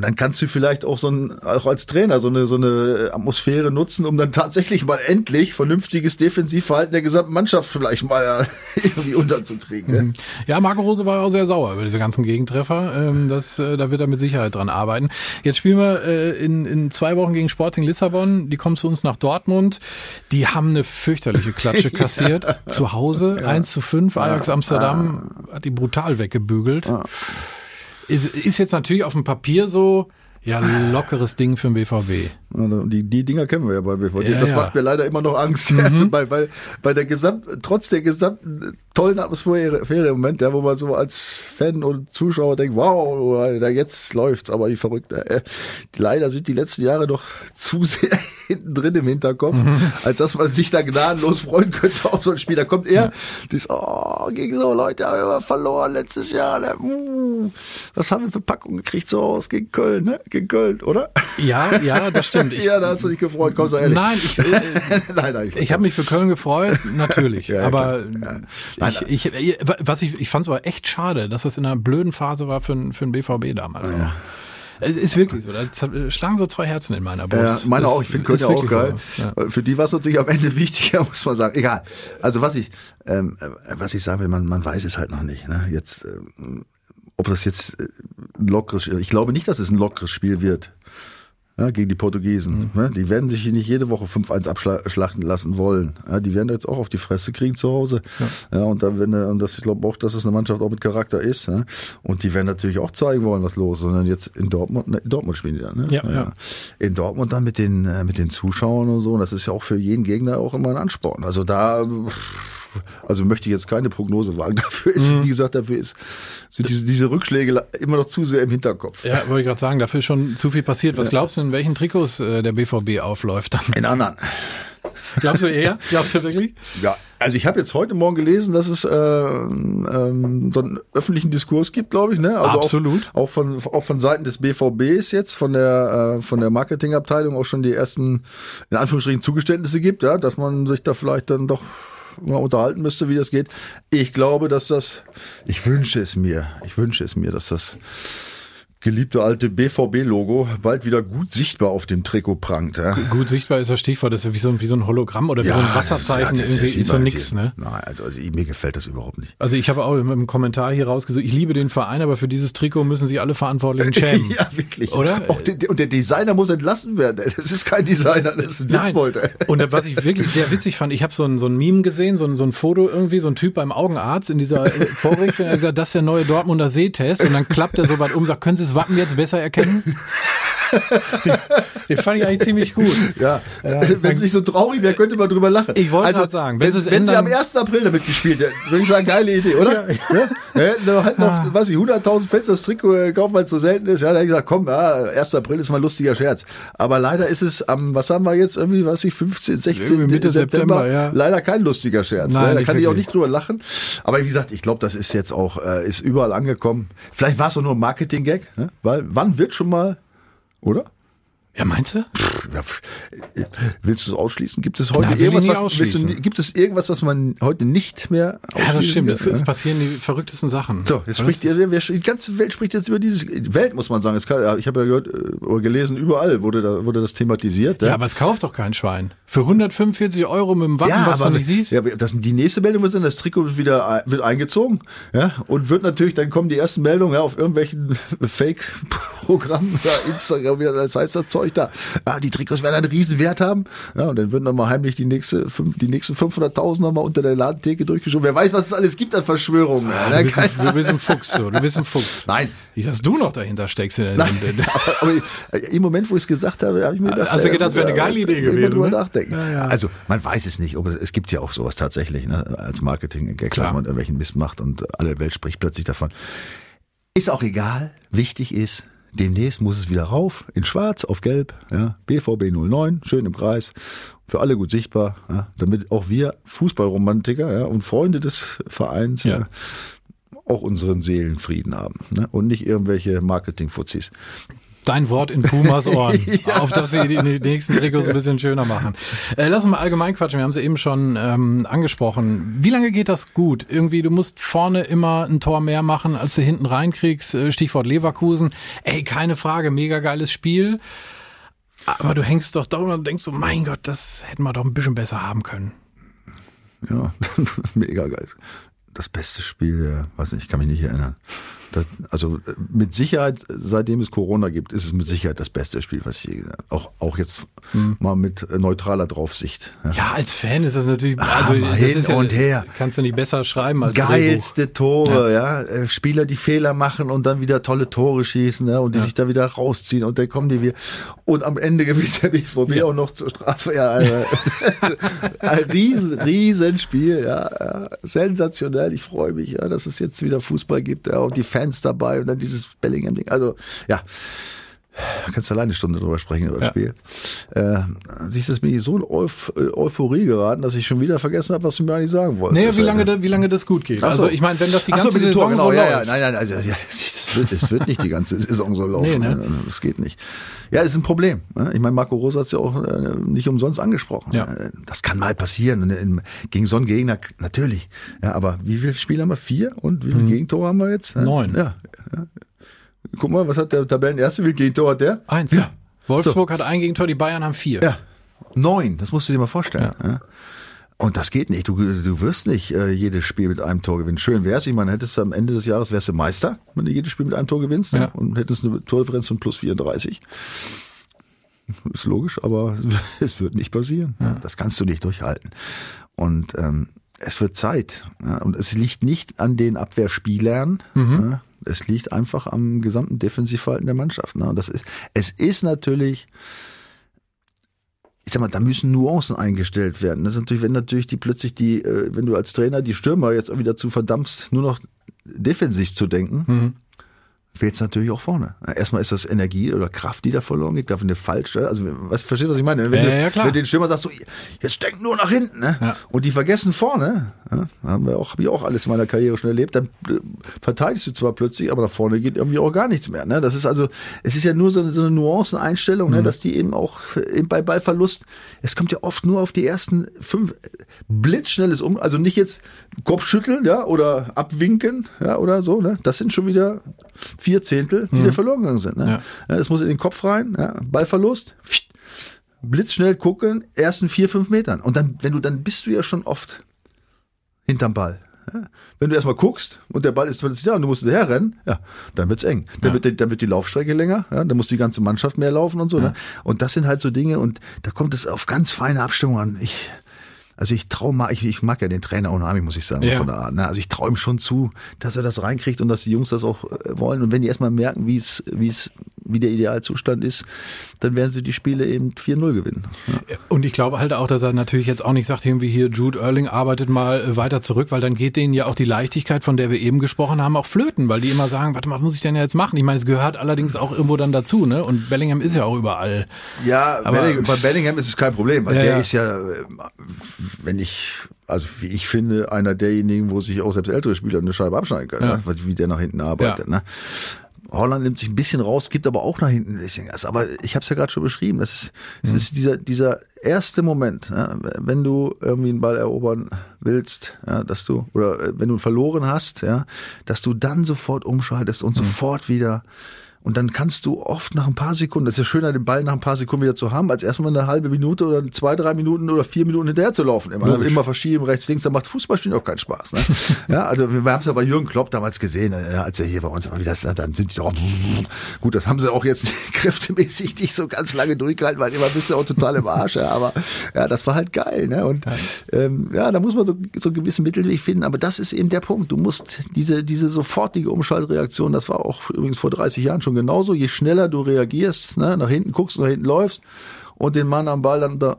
und dann kannst du vielleicht auch so ein, auch als Trainer so eine, so eine Atmosphäre nutzen, um dann tatsächlich mal endlich vernünftiges Defensivverhalten der gesamten Mannschaft vielleicht mal irgendwie unterzukriegen. Ne? Ja, Marco Rose war auch sehr sauer über diese ganzen Gegentreffer. Ähm, das, äh, da wird er mit Sicherheit dran arbeiten. Jetzt spielen wir äh, in, in zwei Wochen gegen Sporting Lissabon. Die kommen zu uns nach Dortmund. Die haben eine fürchterliche Klatsche kassiert. Zu Hause 1 zu 5. Ajax Amsterdam hat die brutal weggebügelt. Ist, ist jetzt natürlich auf dem Papier so, ja, lockeres Ding für den BVB. Die, die Dinger kennen wir ja bei BVD. Ja, das ja. macht mir leider immer noch Angst. Also bei, bei, bei der gesamt, trotz der gesamten tollen Atmosphäre im Moment, ja, wo man so als Fan und Zuschauer denkt, wow, jetzt läuft's, aber die verrückte. Äh, leider sind die letzten Jahre noch zu sehr hinten drin im Hinterkopf, als dass man sich da gnadenlos freuen könnte auf so ein Spiel. Da kommt er, das, oh, gegen so Leute haben wir verloren letztes Jahr. Uh, was haben wir für Packungen gekriegt so aus gegen Köln, ne? Gegen Köln, oder? Ja, ja, das stimmt. Ich, ja, da hast du dich gefreut, komm, sei ehrlich. nein, ich, äh, nein, nein, Ich habe mich für Köln gefreut, natürlich. Ja, ja, aber klar. Ja. ich, ich, was ich, ich fand es aber echt schade, dass das in einer blöden Phase war für, für den BVB damals. noch. Es ist wirklich so. Da schlagen so zwei Herzen in meiner Ja, Brust. meine Das auch. Ich finde Köln ja auch geil. so, ja. Für die war es natürlich am Ende wichtiger, muss man sagen. Egal. Also was ich, ähm, äh, was ich sagen will, man, man weiß es halt noch nicht. Ne? Jetzt, ähm, ob das jetzt äh, ein lockeres, ich glaube nicht, dass es ein lockeres Spiel wird. Ja, gegen die Portugiesen. Mhm. Ne? Die werden sich hier nicht jede Woche 5-1 abschlachten lassen wollen. Ja, die werden jetzt auch auf die Fresse kriegen zu Hause. Ja. und da wenn, und das, ich glaube auch, dass es eine Mannschaft auch mit Charakter ist. Ja? Und die werden natürlich auch zeigen wollen, was los ist. Sondern jetzt in Dortmund, ne, in Dortmund spielen die ja, ne? Ja, ja. In Dortmund dann mit den, äh, mit den Zuschauern und so. Und das ist ja auch für jeden Gegner auch immer ein Ansporn. Also da, also möchte ich jetzt keine Prognose wagen. Dafür ist, Mhm. wie gesagt, dafür ist, sind diese, diese Rückschläge immer noch zu sehr im Hinterkopf. Ja, wollte ich gerade sagen, dafür ist schon zu viel passiert. Was glaubst du, in welchen Trikots äh, der BVB aufläuft dann? In anderen. Glaubst du eher? Glaubst du wirklich? Ja, also ich habe jetzt heute Morgen gelesen, dass es äh, ähm, so einen öffentlichen Diskurs gibt, glaube ich, ne? Also Absolut. Auch, auch von auch von Seiten des BVBs jetzt, von der äh, von der Marketingabteilung auch schon die ersten in Anführungsstrichen Zugeständnisse gibt, ja, dass man sich da vielleicht dann doch mal unterhalten müsste, wie das geht. Ich glaube, dass das, ich wünsche es mir, ich wünsche es mir, dass das geliebte alte BVB-Logo bald wieder gut sichtbar auf dem Trikot prangt. Ja. Gut sichtbar ist das Stichwort, das ist ja wie so, ein- wie so ein Hologramm oder wie so ein Wasserzeichen. das irgendwie ist so immer- nix, ne? Nein, also, also mir gefällt das überhaupt nicht. Also ich habe auch im, Kommentar hier rausgesucht, ich liebe den Verein, aber für dieses Trikot müssen sich alle Verantwortlichen schämen. Ja, wirklich. Oder? Auch der, und der Designer muss entlassen werden. Das ist kein Designer, das ist ein. Witzbold. Und was ich wirklich sehr witzig fand, ich habe so ein, so ein Meme gesehen, so ein, so ein Foto irgendwie, so ein Typ beim Augenarzt in dieser äh, Vorrichtung, er hat gesagt, das ist der neue Dortmunder Sehtest und dann klappt er so weit um, sagt, können Sie Wappen jetzt besser erkennen? den, fand ich eigentlich ziemlich gut. Ja, Ja, wenn es nicht so traurig wäre, könnte man drüber lachen. Ich wollte also, grad sagen, wenn wenn, wenn sie am ändern- 1. April damit gespielt hätten, würde ich sagen, geile Idee, oder? Ja, ja. hätten wir halt Ah. noch, was ich, 100.000 Fans das Trikot kaufen, weil es so selten ist. Ja, da hätte ich gesagt, komm, ja, 1. April ist mal ein lustiger Scherz. Aber leider ist es am, was haben wir jetzt, irgendwie, was ich, 15, 16. Irgendwie Mitte September, September, ja. leider kein lustiger Scherz. Nein, ne? Da kann ich auch wirklich. nicht drüber lachen. Aber wie gesagt, ich glaube, das ist jetzt auch, äh, ist überall angekommen. Vielleicht war es auch nur ein Marketing-Gag, ne? weil wann wird schon mal, oder? Ja, meinst du? Ja, pff, willst du es ausschließen? Gibt es heute Na, irgendwas, was, du, gibt es irgendwas, was man heute nicht mehr ausschließen Ja, das stimmt. Es, kann? es passieren die verrücktesten Sachen. So, jetzt spricht wer, die ganze Welt spricht jetzt über dieses Welt, muss man sagen. Kann, ja, ich habe ja gehört äh, oder gelesen, überall wurde da wurde das thematisiert. Ja, aber es kauft doch kein Schwein. Für 145 Euro mit dem Wappen, Ja, was aber du nicht siehst. Ja, das, die nächste Meldung wird sein, das Trikot wird wieder wird eingezogen, ja, und wird natürlich, dann kommen die ersten Meldungen ja, auf irgendwelchen Fake-Programmen, ja, Instagram, wie das heißt das Zeug da. Ah, die Trikots werden einen riesen Wert haben, ja, und dann würden dann mal heimlich die nächste, fünf, die nächsten 500.000 nochmal unter der Ladentheke durchgeschoben. Wer weiß, was es alles gibt an Verschwörungen. ja, du, ne? bist ein, du bist ein Fuchs, so. Du bist ein Fuchs. Nein. Wie, dass du noch dahinter steckst. In der, Nein, aber, aber äh, im Moment, wo ich es gesagt habe, habe ich mir gedacht, Hast du äh, gedacht, das wäre eine äh, geile Idee gewesen, drüber ne? nachdenken. Ja, ja. Also man weiß es nicht, ob es, gibt ja auch sowas tatsächlich, ne, als Marketing-Gag, Klar. dass man irgendwelchen Mist macht und alle Welt spricht plötzlich davon. Ist auch egal. Wichtig ist, demnächst muss es wieder rauf, in schwarz, auf gelb, ja, BVB 09, schön im Kreis, für alle gut sichtbar, ja, damit auch wir Fußballromantiker ja, und Freunde des Vereins Ja. ja. auch unseren Seelenfrieden haben ne? und nicht irgendwelche Marketing-Fuzis. Dein Wort in Pumas Ohren, auf dass sie die, die nächsten Trikots ein bisschen schöner machen. Äh, lass uns mal allgemein quatschen, wir haben sie eben schon ähm, angesprochen. Wie lange geht das gut? Irgendwie, du musst vorne immer ein Tor mehr machen, als du hinten reinkriegst. Äh, Stichwort Leverkusen. Ey, keine Frage, mega geiles Spiel. Aber du hängst doch da und denkst so, mein Gott, das hätten wir doch ein bisschen besser haben können. Ja, mega geil. Das beste Spiel, ja, weiß nicht, ich kann mich nicht erinnern. Das, also äh, mit Sicherheit, seitdem es Corona gibt, ist es mit Sicherheit das beste Spiel, was ich je gesehen habe. Auch, auch jetzt mal mit neutraler Draufsicht. Ja. Ja, als Fan ist das natürlich, also mal das hin ist ja, und her. kannst du nicht besser schreiben als Drehbuch. Geilste Tore, ja. Äh, Spieler, die Fehler machen und dann wieder tolle Tore schießen, ja, und die sich da wieder rausziehen und dann kommen die wieder. Und am Ende gewinnt der BVB auch noch zur Strafe. Ja, äh, ein riesen, riesen Spiel, ja, ja. Sensationell. Ich freue mich, ja, dass es jetzt wieder Fußball gibt, ja, und die Fans dabei und dann dieses Bellingham-Ding. Also, ja. Da kannst du alleine eine Stunde drüber sprechen über das Ja. Spiel. Äh, siehst du, jetzt bin ich so in Euph äh, Euphorie geraten, dass ich schon wieder vergessen habe, was du mir eigentlich sagen wolltest. Nee, wie Äh, lange, da- wie lange das gut geht. So. Also ich meine, wenn das die so, ganze dem Saison Tor, genau, so ja, ja, nein, nein, also ja, das wird, das wird nicht die ganze Saison so laufen. Nee, ne? Das geht nicht. Ja, ist ein Problem. ne? Ich meine, Marco Rosa hat es ja auch äh, nicht umsonst angesprochen. Ja. Äh, Das kann mal passieren. In, gegen so einen Gegner, natürlich. Ja, aber wie viele Spiele haben wir? Vier? Und wie viele Gegentore haben wir jetzt? Mhm. Neun. Ja. Guck mal, was hat der Tabellenerste? Wie viele Gegentore hat der? Eins. Ja. Wolfsburg hat ein Gegentor, die Bayern haben vier. Ja, neun, das musst du dir mal vorstellen. Ja. Und das geht nicht. Du, du wirst nicht äh, jedes Spiel mit einem Tor gewinnen. Schön wär's. Ich meine, hättest du am Ende des Jahres wärst du Meister, wenn du jedes Spiel mit einem Tor gewinnst Ja. ja. und hättest eine Tordifferenz von plus 34. ist logisch, aber es wird nicht passieren. Ja. Das kannst du nicht durchhalten. Und ähm, es wird Zeit. Ja, und es liegt nicht an den Abwehrspielern. Mhm. Ja, es liegt einfach am gesamten Defensivverhalten der Mannschaft. Ne? Und das ist, es ist natürlich, ich sag mal, da müssen Nuancen eingestellt werden. Das ist natürlich, wenn natürlich die plötzlich die, äh, wenn du als Trainer die Stürmer jetzt irgendwie dazu verdammst, nur noch defensiv zu denken, mhm fehlt natürlich auch vorne. Erstmal ist das Energie oder Kraft, die da verloren geht, dafür eine falsche, also was versteht was ich meine? Wenn, ja, ja, du, wenn den Stürmer sagst, so, jetzt denk nur nach hinten, ne? Ja. Und die vergessen vorne, ja, haben wir auch, habe ich auch alles in meiner Karriere schon erlebt, dann äh, verteidigst du zwar plötzlich, aber nach vorne geht irgendwie auch gar nichts mehr. Ne? Das ist also, es ist ja nur so, so eine Nuanceneinstellung, ne? mhm. ne, dass die eben auch bei Ballverlust, es kommt ja oft nur auf die ersten fünf blitzschnelles um, also nicht jetzt Kopfschütteln, ja, oder abwinken, ja, oder so, ne? Das sind schon wieder vier Zehntel, die mhm. verloren gegangen sind. Ne? Ja. Das muss in den Kopf rein, ja, Ballverlust, blitzschnell gucken, ersten vier, fünf Metern. Und dann, wenn du, dann bist du ja schon oft hinterm Ball. Ja? Wenn du erstmal guckst und der Ball ist da und du musst herrennen, ja, dann wird's eng. Dann, ja. wird, dann wird die Laufstrecke länger, ja, dann muss die ganze Mannschaft mehr laufen und so. Ne? Und das sind halt so Dinge und da kommt es auf ganz feine Abstimmung an. Ich, also ich traue mal, ich, ich mag ja den Trainer unheimlich, muss ich sagen, ja. von der Art. Ne? Also ich traue ihm schon zu, dass er das reinkriegt und dass die Jungs das auch äh, wollen. Und wenn die erstmal merken, wie es, wie es, wie der Idealzustand ist, dann werden sie die Spiele eben 4-0 gewinnen. Ja. Und ich glaube halt auch, dass er natürlich jetzt auch nicht sagt, irgendwie hier Jude Erling arbeitet mal äh, weiter zurück, weil dann geht denen ja auch die Leichtigkeit, von der wir eben gesprochen haben, auch flöten, weil die immer sagen, warte mal, was muss ich denn jetzt machen? Ich meine, es gehört allerdings auch irgendwo dann dazu, ne? Und Bellingham ist ja auch überall. Ja, Aber, Bellingham, bei Bellingham ist es kein Problem, weil ja, der ist ja, äh, wenn ich also wie ich finde, einer derjenigen, wo sich auch selbst ältere Spieler eine Scheibe abschneiden können, ja. ne? wie der nach hinten arbeitet. Ja. Ne? Holland nimmt sich ein bisschen raus, gibt aber auch nach hinten ein bisschen Gas. Aber ich habe es ja gerade schon beschrieben, das ist, das mhm. ist dieser, dieser erste Moment, ja, wenn du irgendwie einen Ball erobern willst, ja, dass du, oder äh, wenn du verloren hast, ja, dass du dann sofort umschaltest und mhm. sofort wieder und dann kannst du oft nach ein paar Sekunden, das ist ja schöner, den Ball nach ein paar Sekunden wieder zu haben, als erstmal eine halbe Minute oder zwei, drei Minuten oder vier Minuten hinterher zu laufen. Immer, immer verschieben, rechts, links, dann macht Fußballspielen auch keinen Spaß. Ne? ja, also wir haben es ja bei Jürgen Klopp damals gesehen, äh, als er hier bei uns war, wie das, dann sind die doch, gut, das haben sie auch jetzt kräftemäßig nicht so ganz lange durchgehalten, weil immer bist du auch total im Arsch, ja, aber ja, das war halt geil. Ne? Und ähm, ja, da muss man so, so einen gewissen Mittelweg finden, aber das ist eben der Punkt. Du musst diese, diese sofortige Umschaltreaktion, das war auch übrigens vor 30 Jahren schon schon genauso. Je schneller du reagierst, ne, nach hinten guckst, nach hinten läufst und den Mann am Ball dann unter,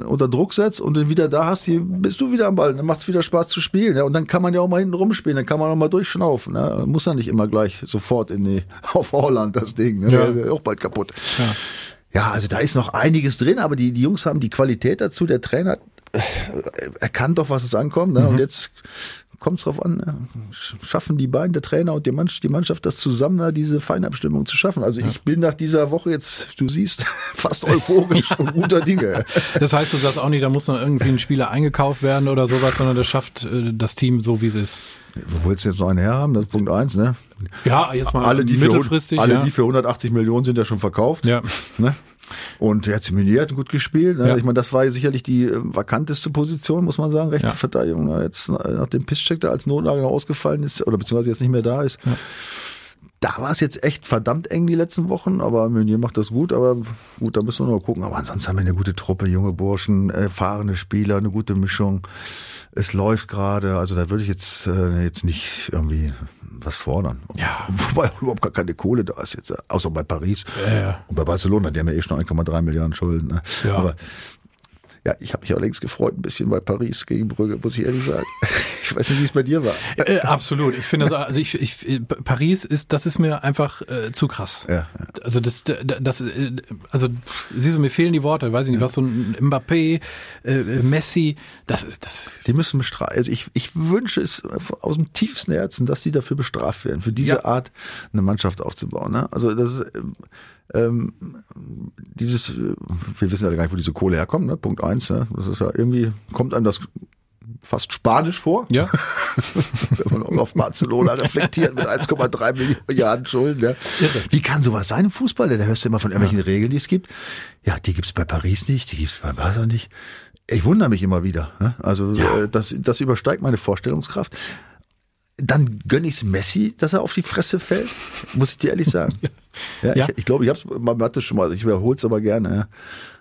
äh, unter Druck setzt und den wieder da hast, die, bist du wieder am Ball. Dann macht es wieder Spaß zu spielen. Ja. Und dann kann man ja auch mal hinten rumspielen, dann kann man auch mal durchschnaufen. Ne. Muss ja nicht immer gleich sofort in die, auf Holland das Ding. Ne. Ja. Ist auch bald kaputt. Ja. ja, also da ist noch einiges drin, aber die, die Jungs haben die Qualität dazu. Der Trainer äh, erkannt doch, was es ankommt. Ne? Mhm. Und jetzt kommt es drauf an, ne? schaffen die beiden, der Trainer und die Mannschaft, die Mannschaft das zusammen, diese Feinabstimmung zu schaffen. Also ich bin nach dieser Woche jetzt, du siehst, fast euphorisch und guter Dinge. Das heißt, du sagst auch nicht, da muss noch irgendwie ein Spieler eingekauft werden oder sowas, sondern das schafft äh, das Team so, wie es ist. Wo willst du jetzt noch einen herhaben? Das ist Punkt eins, ne? Ja, jetzt mal alle, die mittelfristig. Für, alle, ja. die für 180 Millionen sind ja schon verkauft. Ja. Ne? Und der Meunier hat gut gespielt. Ne? Ja. Ich meine, das war sicherlich die äh, vakanteste Position, muss man sagen, rechte ja. Verteidigung. Ne? Jetzt nach dem Pisscheck, der als Notlage ausgefallen ist, oder beziehungsweise jetzt nicht mehr da ist. Ja. Da war es jetzt echt verdammt eng die letzten Wochen, aber Meunier macht das gut, aber gut, da müssen wir noch gucken. Aber ansonsten haben wir eine gute Truppe, junge Burschen, erfahrene Spieler, eine gute Mischung. Es läuft gerade, also da würde ich jetzt, äh, jetzt nicht irgendwie was fordern. Ja. Wobei überhaupt gar keine Kohle da ist jetzt, außer bei Paris ja, ja. und bei Barcelona, die haben ja eh schon 1,3 Milliarden Schulden. Ne? Ja. Aber ja, ich habe mich allerdings gefreut, ein bisschen bei Paris gegen Brügge, muss ich ehrlich sagen. Ich weiß nicht, wie es bei dir war. Äh, absolut. Ich finde, also ich, ich, Paris ist, das ist mir einfach äh, zu krass. Ja, ja. Also das, das, äh, also siehst du, mir fehlen die Worte. Weiß ich nicht, was so ein Mbappé, äh, Messi, das, das. Die müssen bestraft. Also ich, ich wünsche es aus dem tiefsten Herzen, dass die dafür bestraft werden, für diese ja. Art eine Mannschaft aufzubauen. Ne? Also das ist, ähm, dieses, wir wissen ja gar nicht, wo diese Kohle herkommt, ne? Punkt eins, ne? das ist ja irgendwie, kommt einem das fast spanisch vor. Ja. Wenn man auf Barcelona reflektiert mit 1,3 Milliarden Schulden. Ja. Wie kann sowas sein im Fußball? Da hörst du immer von irgendwelchen ja. Regeln, die es gibt. Ja, die gibt's bei Paris nicht, die gibt's bei Barca nicht. Ich wundere mich immer wieder. Ne? Also ja. Äh, das, das übersteigt meine Vorstellungskraft. Dann gönne ich's Messi, dass er auf die Fresse fällt, muss ich dir ehrlich sagen. Ja, Ja. ich, ich glaube, ich habe es man hat das schon mal, ich wiederhole es aber gerne. Ja.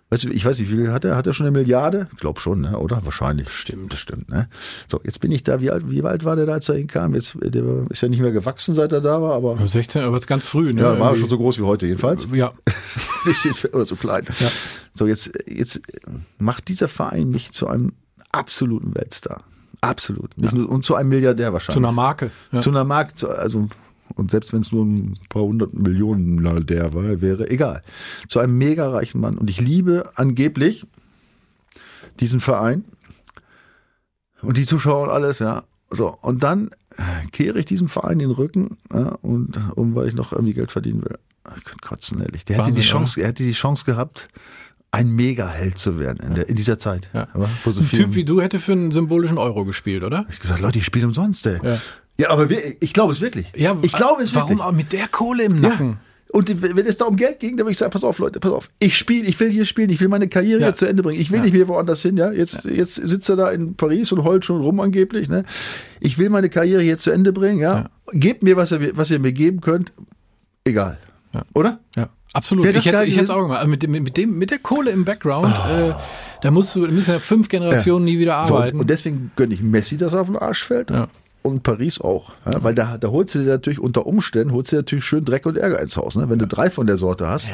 Weißt du, ich weiß nicht, wie viel hat er? Hat er schon eine Milliarde? Ich glaube schon, ne? oder? Wahrscheinlich. Stimmt, das stimmt. Ne? So, jetzt bin ich da. Wie alt, wie alt war der da, als er hinkam? Jetzt, der ist ja nicht mehr gewachsen, seit er da war, aber 16, aber ist ganz früh, ne? ja, war Irgendwie. schon so groß wie heute jedenfalls. Ja, Der steht oder so klein. So, jetzt, jetzt macht dieser Verein mich zu einem absoluten Weltstar. Absolut. Nur, und zu einem Milliardär wahrscheinlich. zu einer Marke. Ja. Zu einer Markt, also, und selbst wenn es nur ein paar hundert Millionen Milliardär war, wäre egal. Zu einem mega reichen Mann. Und ich liebe angeblich diesen Verein und die Zuschauer und alles, ja. So, und dann kehre ich diesem Verein den Rücken, ja, und, um, weil ich noch irgendwie Geld verdienen will. Ich könnte kotzen, ehrlich. Der hätte die Chance, er hätte die Chance gehabt, ein Mega-Held zu werden in, der, in dieser Zeit. Ja. Aber so Ein Typ wie du hätte für einen symbolischen Euro gespielt, oder? ich gesagt, Leute, ich spiele umsonst, ey. Ja. Ja, aber wir, ich glaube es wirklich. ich glaube es Warum wirklich. auch mit der Kohle im Ja. Nacken? Und wenn es da um Geld ging, dann würde ich sagen, pass auf, Leute, pass auf. Ich spiele, ich will hier spielen, ich will meine Karriere Ja. jetzt zu Ende bringen. Ich will Ja. nicht mehr woanders hin, ja. Jetzt, jetzt sitzt er da in Paris und heult schon rum angeblich, ne. Ich will meine Karriere jetzt zu Ende bringen, ja. Gebt mir, was ihr, was ihr mir geben könnt. Egal. Ja. Oder? Ja, absolut. Ich hätte ich hätte es auch gemacht. Also mit, dem, mit, dem, mit der Kohle im Background, äh, da musst du, müssen ja fünf Generationen nie wieder So, arbeiten. und deswegen gönne ich Messi, dass er auf den Arsch fällt. Ja. Und Paris auch. Ja, weil da, da holst du dir natürlich unter Umständen, holst du dir natürlich schön Dreck und Ärger ins Haus. Ne? Wenn du drei von der Sorte hast,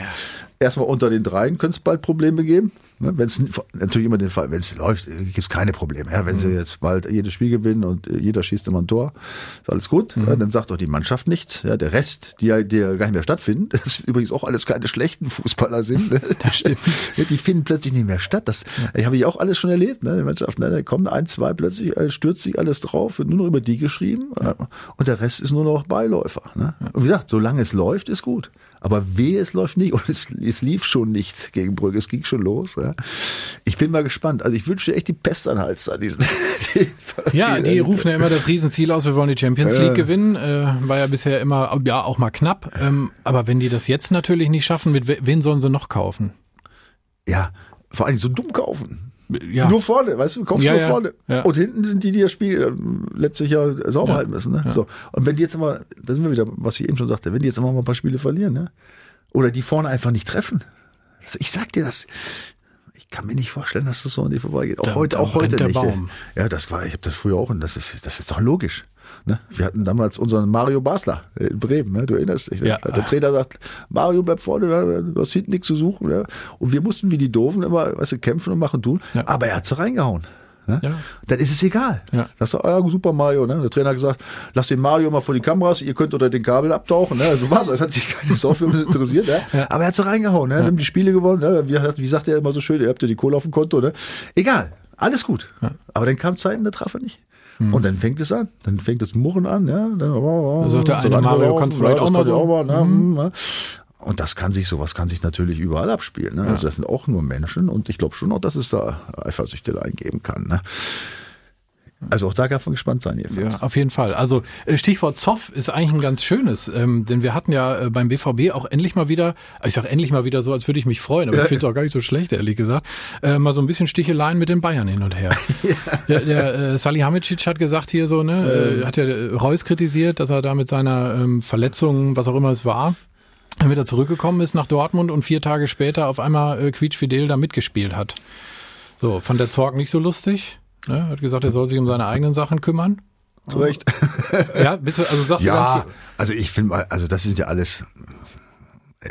erstmal unter den dreien könnte es bald Probleme geben. Ne? Wenn es natürlich immer den Fall, wenn es läuft, gibt es keine Probleme. Ja? Wenn sie jetzt bald jedes Spiel gewinnen und äh, jeder schießt immer ein Tor, ist alles gut. Ja, dann sagt doch die Mannschaft nichts. Ja, der Rest, die ja, die ja gar nicht mehr stattfinden, das übrigens auch alles keine schlechten Fußballer sind. Ne? Das stimmt. Die finden plötzlich nicht mehr statt. Das ja. habe ich auch alles schon erlebt. Ne? Die Mannschaft, ne? da kommen ein, zwei plötzlich, äh, stürzt sich alles drauf, wird nur noch über die geschrieben äh, und der Rest ist nur noch Beiläufer. Ne? Und wie gesagt, solange es läuft, ist gut. Aber wehe, es läuft nicht. Und es, es lief schon nicht gegen Brügge. Es ging schon los. Ja. Ich bin mal gespannt. Also ich wünsche dir echt die Pest an Hals an diesen. die- Ja, die rufen ja immer das Riesenziel aus, wir wollen die Champions League gewinnen. Äh, war ja bisher immer, ja, auch mal knapp. Ähm, aber wenn die das jetzt natürlich nicht schaffen, mit we- wen sollen sie noch kaufen? Ja, vor allem so dumm kaufen. Ja. Nur vorne, weißt du, du kommst Ja, nur ja, vorne. Und hinten sind die, die das Spiel ähm, letztlich ja sauber halten müssen. Ne? So. Und wenn die jetzt mal, da sind wir wieder, was ich eben schon sagte, wenn die jetzt immer mal ein paar Spiele verlieren, ne? oder die vorne einfach nicht treffen. Also ich sag dir das, ich kann mir nicht vorstellen, dass das so an dir vorbeigeht. Auch Da- heute, auch heute nicht. Baum. Ja, das war, ich habe das früher auch und das ist, das ist doch logisch. Ne? Wir hatten damals unseren Mario Basler in Bremen, ne? du erinnerst dich. Ne? Ja. Der Trainer sagt, Mario bleib vorne, du hast hinten nichts zu suchen. Ne? Und wir mussten wie die Doofen immer, weißt du, kämpfen und machen tun. Ja. Aber er hat sie reingehauen. Ne? Ja. Dann ist es egal. Ja. Das ist ah, ja, super Mario. Ne? Der Trainer hat gesagt, lass den Mario mal vor die Kameras, ihr könnt unter den Kabel abtauchen. Ne? So war's. Das hat sich keine Sau für interessiert. Ne? Ja. Aber er hat sie reingehauen. Ne? Wir haben die Spiele gewonnen. Ne? Wie, wie sagt er immer so schön, ihr habt ja die Kohle auf dem Konto. Ne? Egal, alles gut. Aber dann kam Zeiten, da traf er nicht. Und dann fängt es an. Dann fängt das Murren an. Ja? Dann, oh, Da sagt der so eine, Mario, kannst vielleicht auch mal so. mal, ne? Hm, ne? Und das kann sich, sowas kann sich natürlich überall abspielen. Ne? Also das sind auch nur Menschen und ich glaube schon noch, dass es da Eifersüchteleien geben kann. Ne? Also auch da darf man gespannt sein jedenfalls. Ja, auf jeden Fall. Also äh, Stichwort Zoff ist eigentlich ein ganz schönes, ähm, denn wir hatten ja äh, beim BVB auch endlich mal wieder, ich sag endlich mal wieder so, als würde ich mich freuen, aber ich finde es auch gar nicht so schlecht, ehrlich gesagt, äh, mal so ein bisschen Sticheleien mit den Bayern hin und her. Der, der äh, Salihamidzic hat gesagt hier so, ne, äh, hat ja äh, Reus kritisiert, dass er da mit seiner ähm, Verletzung, was auch immer es war, dann wieder zurückgekommen ist nach Dortmund und vier Tage später auf einmal äh, quietschfidel da mitgespielt hat. So, fand der Zorg nicht so lustig. Ne? Hat gesagt, er soll sich um seine eigenen Sachen kümmern. Zu Recht. Ja, bist du, also sagst du Ja, also ich finde mal, also das sind ja alles äh,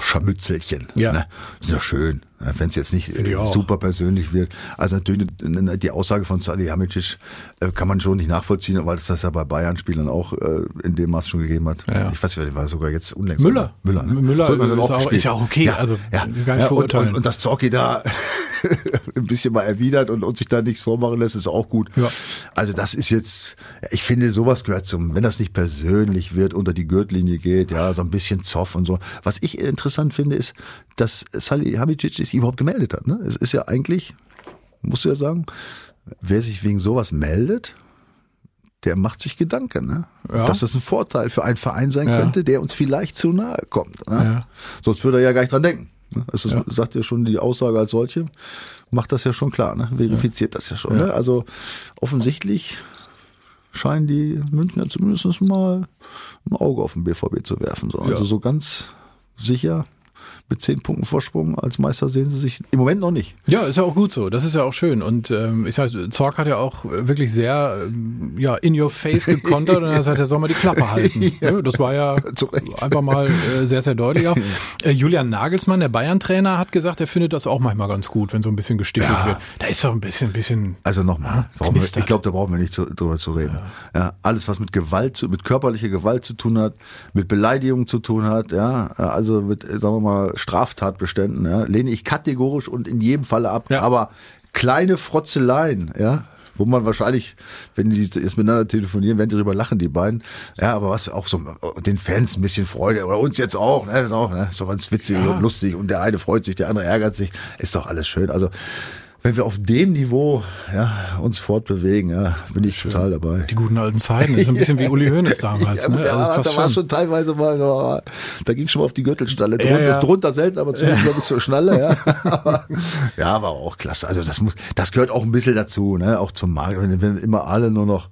Scharmützelchen. Ja. Ne? Ist ja schön, wenn es jetzt nicht ich äh, auch. super persönlich wird. Also natürlich die Aussage von Salihamidzic äh, kann man schon nicht nachvollziehen, weil es das ja bei Bayern-Spielern auch äh, in dem Maß schon gegeben hat. Ja, ja. Ich weiß nicht, war sogar jetzt unlängst. Müller. Müller, ne? Müller So ist auch- ist ja auch okay, also ja, gar nicht ja, und, verurteilen. und, und dass Zorki da ein bisschen mal erwidert und, und sich da nichts vormachen lässt, ist auch gut. Ja. Also das ist jetzt, ich finde, sowas gehört zum, wenn das nicht persönlich wird, unter die Gürtellinie geht, ja, so ein bisschen Zoff und so. Was ich interessant finde, ist, dass Salihamidzic sich überhaupt gemeldet hat. Ne? Es ist ja eigentlich, musst du ja sagen, wer sich wegen sowas meldet, der macht sich Gedanken, ne? Ja. dass das ein Vorteil für einen Verein sein Ja. könnte, der uns vielleicht zu nahe kommt. Ne? Ja. Sonst würde er ja gar nicht dran denken. ne? Das ist, sagt ja schon die Aussage als solche, macht das ja schon klar, ne? verifiziert das ja schon. Ne? Also offensichtlich scheinen die Münchner zumindest mal ein Auge auf den BVB zu werfen. So. Also so ganz sicher mit zehn Punkten Vorsprung als Meister sehen sie sich im Moment noch nicht. Ja, ist ja auch gut so. Das ist ja auch schön. Und ähm, ich weiß, Zorc hat ja auch wirklich sehr ähm, ja, in your face gekontert und er hat gesagt, er soll mal die Klappe halten. ja. Das war ja einfach mal äh, sehr, sehr deutlich auch. Äh, Julian Nagelsmann, der Bayern-Trainer, hat gesagt, er findet das auch manchmal ganz gut, wenn so ein bisschen gestichelt Ja. wird. Da ist doch ein bisschen, ein bisschen. Also nochmal, warum- knistert. ich glaube, da brauchen wir nicht zu, drüber zu reden. Ja. alles, was mit Gewalt, zu, mit körperlicher Gewalt zu tun hat, mit Beleidigung zu tun hat, ja, also mit, sagen wir mal, Straftatbeständen, ja, lehne ich kategorisch und in jedem Falle ab. Ja. Aber kleine Frotzeleien, ja, wo man wahrscheinlich, wenn die jetzt miteinander telefonieren, werden die drüber lachen, die beiden. Ja, aber was auch so den Fans ein bisschen Freude oder uns jetzt auch, ne, ist auch, ne, doch ganz witzig und lustig und der eine freut sich, der andere ärgert sich, ist doch alles schön. Also wenn wir auf dem Niveau ja, uns fortbewegen, ja, bin ich total dabei. Die guten alten Zeiten. Das ist ein bisschen wie Uli Hoeneß damals. Ja, ne? da, Also da war schon. schon teilweise mal, da ging schon mal auf die Gürtelstalle. Ja, Drunter, ja. drunter selten, aber zumindest mal bis zur Schnalle. Ja. Aber, ja, war auch klasse. Also das muss, das gehört auch ein bisschen dazu, ne? Auch zum Markt. Wenn, wenn immer alle nur noch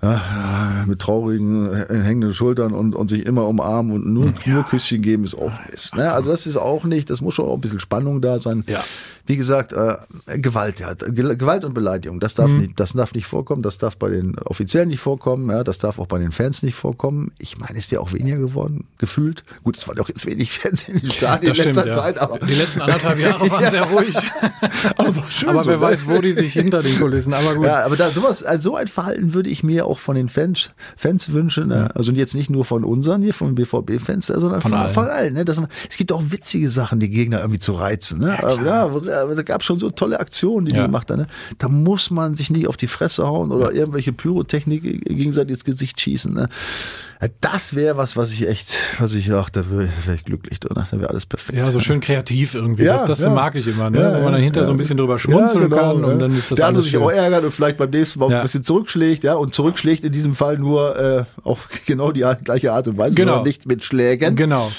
ja, mit traurigen, äh, hängenden Schultern und, und sich immer umarmen und nur, nur Küsschen geben, ist auch Mist. Ne? Also das ist auch nicht, das muss schon auch ein bisschen Spannung da sein. Ja. Wie gesagt, äh, Gewalt, ja, Ge- Gewalt und Beleidigung, das darf nicht, das darf nicht vorkommen, das darf bei den Offiziellen nicht vorkommen, ja, das darf auch bei den Fans nicht vorkommen. Ich meine, es wäre auch weniger geworden, gefühlt. Gut, es waren auch jetzt wenig Fans in den Stadien in Das letzter stimmt, ja. Zeit, aber Die letzten anderthalb Jahre waren sehr ruhig. aber, schön aber wer ne? weiß, wo die sich hinter den Kulissen. Aber gut. Ja, aber da sowas, also so ein Verhalten würde ich mir auch von den Fans, Fans wünschen. Ne? Also jetzt nicht nur von unseren hier, von BVB-Fans, sondern Von von, allen. von allen. Ne? Dass man, es gibt auch witzige Sachen, die Gegner irgendwie zu reizen. Ne? ja, aber da gab schon so tolle Aktionen, die Ja. die gemacht haben. Ne? Da muss man sich nicht auf die Fresse hauen oder irgendwelche Pyrotechnik gegenseitig ins Gesicht schießen. Ne? Ja, Das wäre was, was ich echt, was ich, ach, da wäre wär ich glücklich, oder? Da wäre alles perfekt. Ja, so schön kreativ irgendwie. Ja, das das ja. mag ich immer, ne? Ja, Wenn man dann ja, hinter ja. so ein bisschen drüber schmunzeln Ja, genau, kann und ja. dann ist das Der andere sich schön. auch ärgert und vielleicht beim nächsten Mal auch Ja. ein bisschen zurückschlägt, ja, und zurückschlägt in diesem Fall nur äh, auf genau die gleiche Art und Weise, Genau. nicht mit Schlägen. Genau.